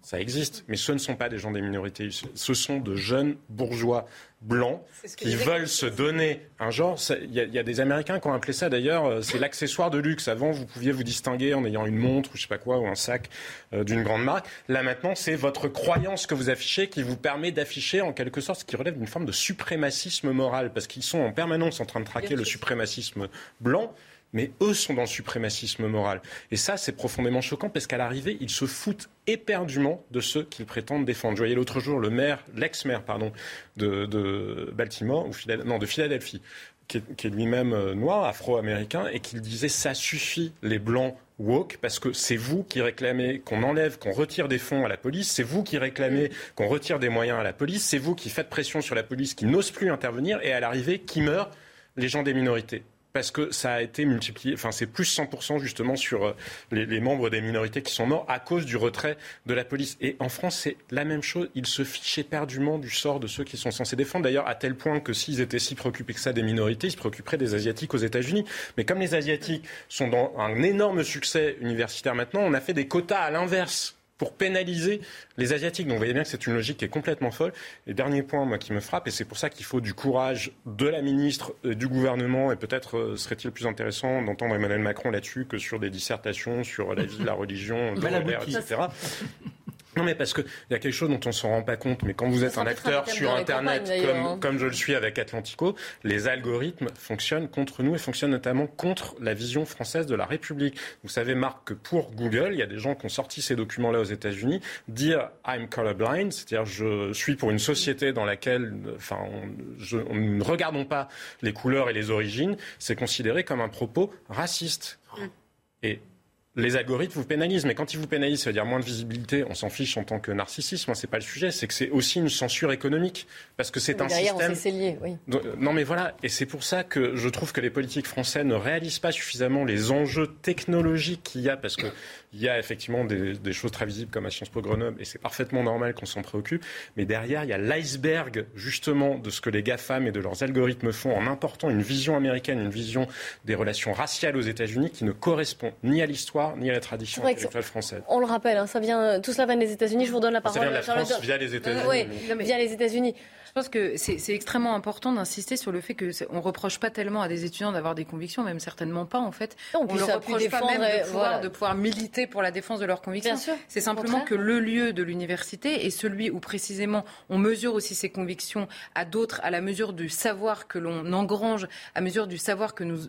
Ça existe, mais ce ne sont pas des gens des minorités. Ce sont de jeunes bourgeois blancs qui veulent se donner un genre. Il y, a des Américains qui ont appelé ça d'ailleurs, euh, c'est l'accessoire de luxe. Avant, vous pouviez vous distinguer en ayant une montre ou je sais pas quoi ou un sac euh, d'une grande marque. Là maintenant, c'est votre croyance que vous affichez qui vous permet d'afficher en quelque sorte ce qui relève d'une forme de suprémacisme moral, parce qu'ils sont en permanence en train de traquer le suprémacisme blanc mais eux sont dans le suprémacisme moral. Et ça, c'est profondément choquant parce qu'à l'arrivée, ils se foutent éperdument de ceux qu'ils prétendent défendre. Je voyais l'autre jour le maire, l'ex-maire, pardon, de, Baltimore, ou non, de Philadelphie, qui est, lui-même euh, noir, afro-américain, et qui disait ça suffit, les blancs woke parce que c'est vous qui réclamez qu'on enlève, qu'on retire des fonds à la police, c'est vous qui réclamez qu'on retire des moyens à la police, c'est vous qui faites pression sur la police qui n'ose plus intervenir et à l'arrivée qui meurt les gens des minorités parce que ça a été multiplié, enfin c'est plus 100% justement sur euh, les, membres des minorités qui sont morts à cause du retrait de la police. Et en France, c'est la même chose. Ils se fichent éperdument du sort de ceux qui sont censés défendre. D'ailleurs, à tel point que s'ils étaient si préoccupés que ça des minorités, ils se préoccuperaient des Asiatiques aux États-Unis. Mais comme les Asiatiques sont dans un énorme succès universitaire maintenant, on a fait des quotas à l'inverse pour pénaliser les Asiatiques. Donc vous voyez bien que c'est une logique qui est complètement folle. Et dernier point, moi, qui me frappe, et c'est pour ça qu'il faut du courage de la ministre, euh, du gouvernement, et peut-être euh, serait-il plus intéressant d'entendre Emmanuel Macron là-dessus que sur des dissertations sur la vie, la religion, etc. Non, mais parce qu'il y a quelque chose dont on ne se rend pas compte, mais quand vous êtes un acteur sur Internet, comme, hein. comme je le suis avec Atlantico, les algorithmes fonctionnent contre nous et fonctionnent notamment contre la vision française de la République. Vous savez, Marc, que pour Google, il y a des gens qui ont sorti ces documents-là aux États-Unis, dire I'm colorblind, c'est-à-dire je suis pour une société dans laquelle enfin, on, ne regardons pas les couleurs et les origines, c'est considéré comme un propos raciste. Mm. Et les algorithmes vous pénalisent, mais quand ils vous pénalisent, ça veut dire moins de visibilité. On s'en fiche en tant que narcissisme. C'est pas le sujet. C'est que c'est aussi une censure économique parce que c'est un derrière, système. Lié, oui. Non, mais voilà. Et c'est pour ça que je trouve que les politiques français ne réalisent pas suffisamment les enjeux technologiques qu'il y a, parce que il y a effectivement des, choses très visibles comme à Sciences Po Grenoble, et c'est parfaitement normal qu'on s'en préoccupe. Mais derrière, il y a l'iceberg justement de ce que les GAFAM et de leurs algorithmes font en important une vision américaine, une vision des relations raciales aux États-Unis qui ne correspond ni à l'histoire ni à la tradition intellectuelle française. On le rappelle, hein, ça vient, tout cela vient des États-Unis. Je vous donne la parole. Ça vient de la France via les États-Unis. oui, via les États-Unis. Je pense que c'est extrêmement important d'insister sur le fait que on reproche pas tellement à des étudiants d'avoir des convictions, même certainement pas en fait. on ne leur reproche pas même de pouvoir, de pouvoir, militer pour la défense de leurs convictions. C'est simplement que le lieu de l'université est celui où précisément on mesure aussi ses convictions à d'autres, à la mesure du savoir que l'on engrange, à mesure du savoir que nous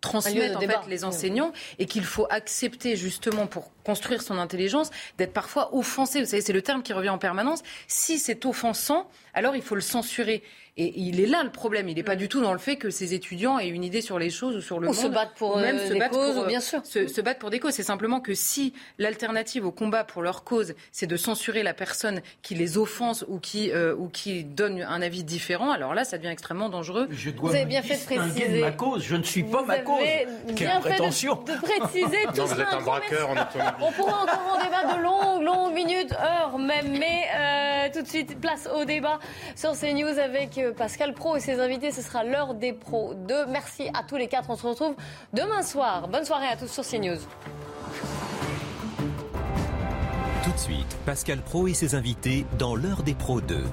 transmettent en fait les enseignants, et qu'il faut accepter justement pour construire son intelligence d'être parfois offensé. Vous savez, c'est le terme qui revient en permanence. Si c'est offensant, alors il faut le censurer. Et il est là le problème. Il n'est pas mm. du tout dans le fait que ces étudiants aient une idée sur les choses ou sur le monde. Se battre pour même euh, se des causes, pour, bien sûr. Se, battre pour des causes. C'est simplement que si l'alternative au combat pour leur cause, c'est de censurer la personne qui les offense ou qui, euh, ou qui donne un avis différent, alors là, ça devient extrêmement dangereux. Je dois vous avez bien fait de préciser. ma cause. Je ne suis pas ma cause. Quelle prétention. de, préciser tout non, Vous êtes un braqueur en On pourra encore en débat de longues, longues minutes, heures même. Mais euh, tout de suite, place au débat sur CNews avec Pascal Pro et ses invités. Ce sera l'heure des pros 2. Merci à tous les quatre. On se retrouve demain soir. Bonne soirée à tous sur CNews. Tout de suite, Pascal Pro et ses invités dans l'heure des pros 2.